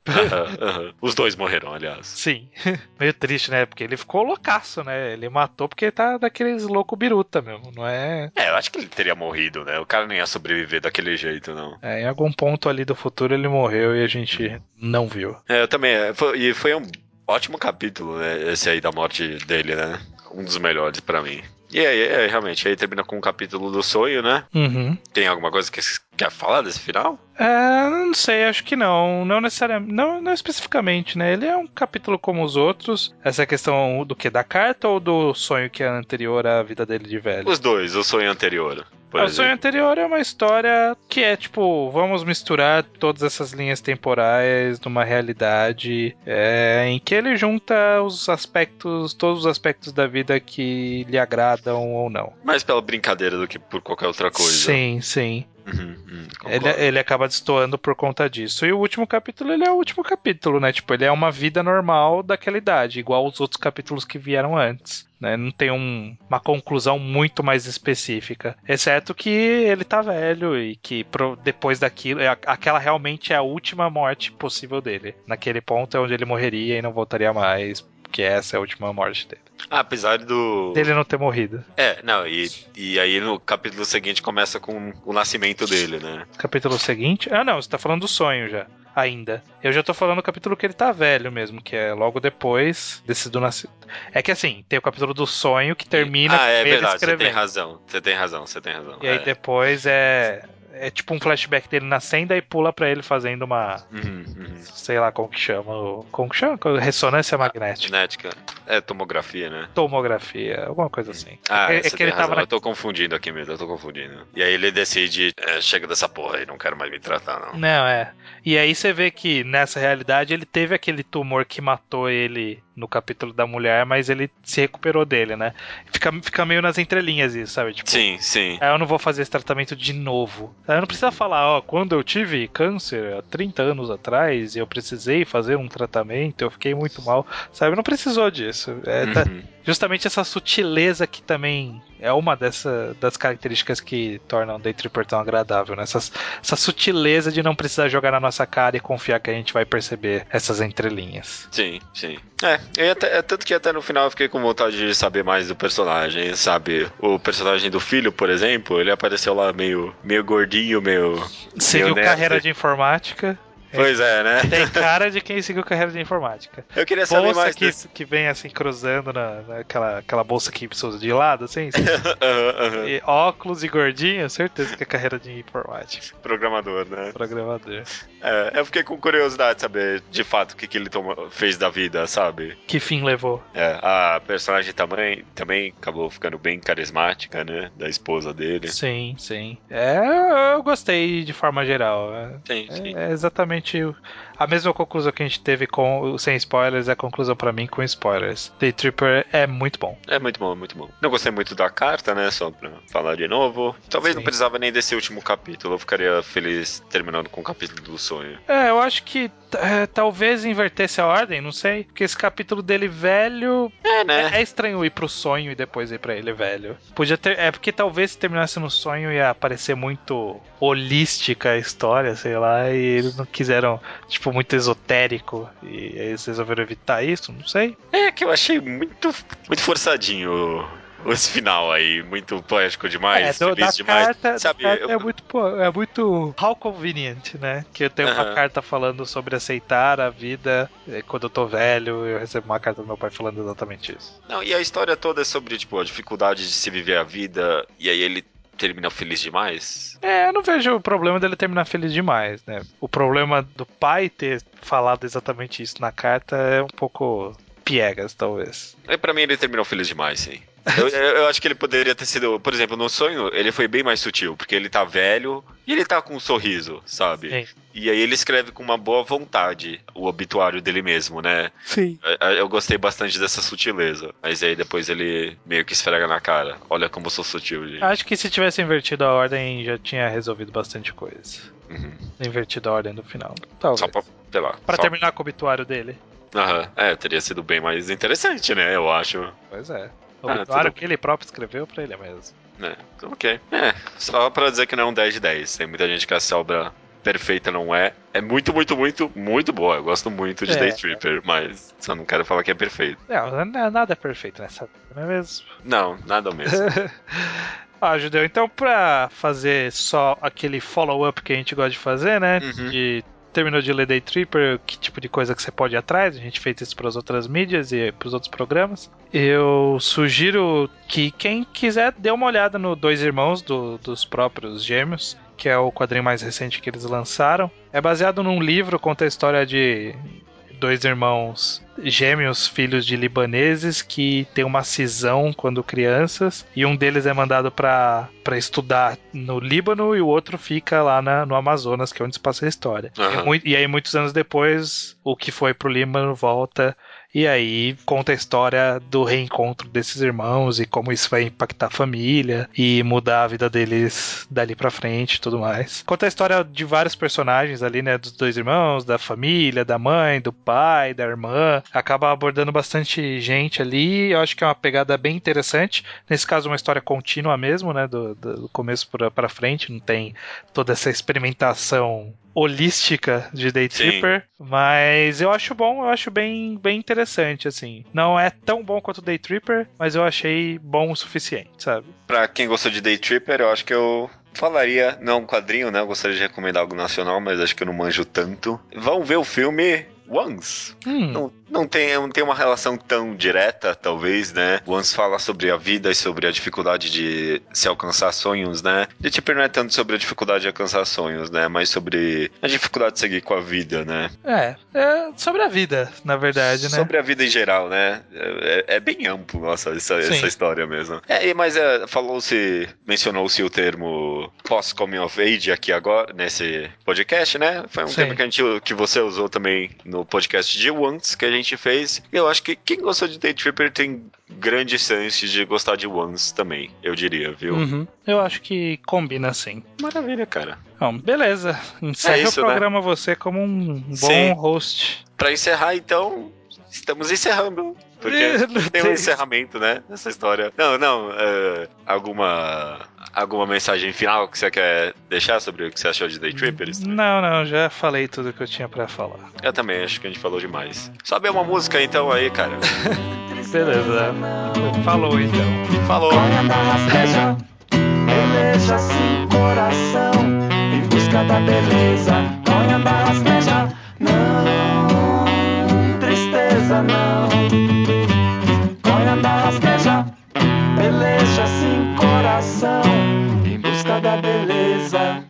Os dois morreram, aliás.
Sim. Meio triste, né? Porque ele ficou loucaço, né? Ele matou porque tá daqueles louco biruta mesmo, não é?
É, eu acho que ele teria morrido, né? O cara não ia sobreviver daquele jeito, não.
é? Em algum ponto ali do futuro ele morreu e a gente não viu.
É, eu também. é, foi- e foi um ótimo capítulo, né? Esse aí da morte dele, né? Um dos melhores pra mim. E aí, é, realmente, aí termina com um capítulo do sonho, né?
Uhum.
Tem alguma coisa que quer falar desse final?
É, não sei, acho que não. Não necessariamente. Não, não especificamente, né? Ele é um capítulo como os outros. Essa é questão do que? Da carta ou do sonho que é anterior à vida dele de velho?
Os dois, o sonho anterior. Por
o sonho anterior é uma história que é tipo, vamos misturar todas essas linhas temporais numa realidade é, em que ele junta os aspectos, todos os aspectos da vida que lhe agradam ou não.
Mais pela brincadeira do que por qualquer outra coisa.
Sim, sim.
Uhum, uhum,
Ele, ele acaba destoando por conta disso. E o último capítulo, ele é o último capítulo, né? Tipo, ele é uma vida normal daquela idade, igual os outros capítulos que vieram antes. Né? Não tem um- uma conclusão muito mais específica. Exceto que ele tá velho e que pro- depois daquilo, é aquela realmente é a última morte possível dele. Naquele ponto é onde ele morreria e não voltaria mais. Porque essa é a última morte dele.
Ah, apesar do.
Dele não ter morrido.
É, não, e, e aí no capítulo seguinte começa com o nascimento dele, né?
Capítulo seguinte. Ah, não, você tá falando do sonho já. Ainda. Eu já tô falando do capítulo que ele tá velho mesmo, que é logo depois desse do nascimento. É que assim, tem o capítulo do sonho que termina
ah, é
com ele
verdade, você tem razão. Você tem razão, você tem razão.
E aí
é.
depois é. É tipo um flashback dele nascendo e pula pra ele fazendo uma.
Uhum, uhum.
Sei lá como que chama. Como que chama? Ressonância magnética.
Genética. É tomografia, né?
Tomografia, alguma coisa assim.
Ah,
é, é que ele
razão.
tava na
Eu tô confundindo aqui mesmo, eu tô confundindo. E aí ele decide, é, chega dessa porra aí, não quero mais me tratar, não.
Não, é. E aí você vê que nessa realidade ele teve aquele tumor que matou ele no capítulo da mulher, mas ele se recuperou dele, né? Fica, fica meio nas entrelinhas isso, sabe? Tipo,
Sim, sim.
"Ah, eu não vou fazer esse tratamento de novo. Eu não precisa falar, ó, quando eu tive câncer há 30 anos atrás e eu precisei fazer um tratamento, eu fiquei muito mal, sabe? Não precisou disso. É, tá-
Uhum.
justamente essa sutileza que também é uma dessa, das características que tornam o Day Tripper tão agradável, né? Essas- essa sutileza de não precisar jogar na nossa cara e confiar que a gente vai perceber essas entrelinhas.
Sim, sim. É, e até, é tanto que até no final eu fiquei com vontade de saber mais do personagem, sabe? O personagem do filho, por exemplo, ele apareceu lá meio, meio gordinho, meio.
Seguiu
nerd.
carreira de informática.
Pois é, né?
Tem cara de quem seguiu carreira de informática.
Eu queria saber
Bolsa
mais
que,
desse.
que vem assim cruzando na, naquela aquela bolsa que precisa de lado, assim.
Aham, aham.
e óculos e gordinho, certeza que é carreira de informática.
Programador, né?
Programador.
É, eu fiquei com curiosidade de saber de fato o que, que ele toma- fez da vida, sabe?
Que fim levou?
É, a personagem também, também acabou ficando bem carismática, né? Da esposa dele.
Sim, sim. É, eu gostei de forma geral. É,
Sim, sim.
é exatamente o- a mesma conclusão que a gente teve com sem spoilers, é a conclusão pra mim com spoilers. Day Tripper é muito bom.
É muito bom, muito bom. Não gostei muito da carta, né? Só pra falar de novo. Talvez
Sim.
não precisava nem desse último capítulo. Eu ficaria feliz terminando com o capítulo do sonho.
É, eu acho que é, talvez invertesse a ordem, não sei. Porque esse capítulo dele velho.
É, né?
É, é estranho ir pro sonho e depois ir pra ele velho. Podia ter. É porque talvez se terminasse no sonho ia parecer muito holística a história, sei lá. E eles não quiseram, tipo, muito esotérico. E eles resolveram evitar isso, não sei.
É que eu achei muito, muito forçadinho esse final aí. Muito poético demais,
é, do-
feliz
da
demais.
carta,
Sabe, eu-
é muito é muito how convenient, né? Que eu tenho uma carta falando sobre aceitar a vida eh, quando eu tô velho, eu recebo uma carta do meu pai falando exatamente isso.
Não, e a história toda é sobre, tipo, a dificuldade de se viver a vida. E aí ele termina feliz demais.
É, eu não vejo o problema dele terminar feliz demais, né? O problema do pai ter falado exatamente isso na carta é um pouco piegas, talvez.
É, pra mim ele terminou feliz demais, sim. Eu, eu- eu acho que ele poderia ter sido, por exemplo, no sonho ele foi bem mais sutil, porque ele tá velho e ele tá com um sorriso, sabe?
Sim.
E aí ele escreve com uma boa vontade o obituário dele mesmo, né?
Sim.
Eu- Eu gostei bastante dessa sutileza. Mas aí depois ele meio que esfrega na cara. Olha como eu sou sutil, gente.
Acho que se tivesse invertido a ordem já tinha resolvido bastante coisa.
Uhum.
Invertido a ordem do final. Talvez.
Só pra, sei lá.
Pra
só-
terminar com o obituário dele.
Aham. É, teria sido bem mais interessante, né? Eu acho.
Pois é.
Ah,
obituário
tudo-
que ele próprio escreveu pra ele mesmo.
Então, ok. É, só pra dizer que não é um 10 de 10. Tem muita gente que essa obra perfeita não é. É muito, muito, muito, muito boa. Eu gosto muito de
É.
Day Tripper, mas só não quero falar que é perfeito.
Não, não- nada é perfeito nessa não é mesmo?
Não, nada mesmo.
ah, Judeu, então pra fazer só aquele follow-up que a gente gosta de fazer, né?
Uhum.
De terminou de ler Day Tripper, que tipo de coisa que você pode ir atrás, a gente fez isso para as outras mídias e para os outros programas. Eu sugiro que quem quiser dê uma olhada no Dois Irmãos do- dos próprios Gêmeos, que é o quadrinho mais recente que eles lançaram. É baseado num livro, conta a história de dois irmãos gêmeos, filhos de libaneses, que tem uma cisão quando crianças, e um deles é mandado para estudar no Líbano e o outro fica lá na- no Amazonas, que é onde se passa a história.
Aham.
E, mui- e aí, muitos anos depois, o que foi pro Líbano volta E aí conta a história do reencontro desses irmãos e como isso vai impactar a família e mudar a vida deles dali pra frente e tudo mais. Conta a história de vários personagens ali, né? Dos dois irmãos, da família, da mãe, do pai, da irmã. Acaba abordando bastante gente ali. Eu acho que é uma pegada bem interessante. Nesse caso, uma história contínua mesmo, né? Do, do começo pra frente. Não tem toda essa experimentação holística de Day Tripper, mas eu acho bom, eu acho bem, bem interessante, assim. Não é tão bom quanto Day Tripper, mas eu achei bom o suficiente, sabe?
Pra quem gostou de Day Tripper, eu acho que eu falaria, não é um quadrinho, né? Eu gostaria de recomendar algo nacional, mas acho que eu não manjo tanto. Vão ver o filme Once. Hum. Não, não, tem, não tem uma relação tão direta, talvez, né? Once fala sobre a vida e sobre a dificuldade de se alcançar sonhos, né? De tipo, não é tanto sobre a dificuldade de alcançar sonhos, né? Mas sobre a dificuldade de seguir com a vida, né?
É, é sobre a vida, na verdade, né?
Sobre a vida em geral, né? É, é bem amplo, nossa, essa, essa história mesmo. É, mas é, falou-se, mencionou-se o termo post-coming of age aqui agora, nesse podcast, né? Foi um Sim. termo que, a gente, que você usou também no no podcast de Once que a gente fez. Eu acho que quem gostou de Day Tripper tem grandes chances de gostar de Once também, eu diria, viu?
Uhum. Eu acho que combina sim.
Maravilha, cara.
Bom, beleza. Encerra é isso, o né? programa né? você como um bom sim. host.
Para encerrar, então, estamos encerrando. Porque tem um encerramento, né? Nessa história. Não, não. Uh, alguma alguma mensagem final que você quer deixar sobre o que você achou de Day Trippers?
Não, não, já falei tudo que eu tinha para falar.
Eu também, acho que a gente falou demais. Sobe uma música então aí, cara.
Beleza. Falou então.
Falou.
Coração, em busca da beleza. Tonha da rasteja, não, tristeza não. Tonha da rasteja, peleja sem coração, em busca da beleza.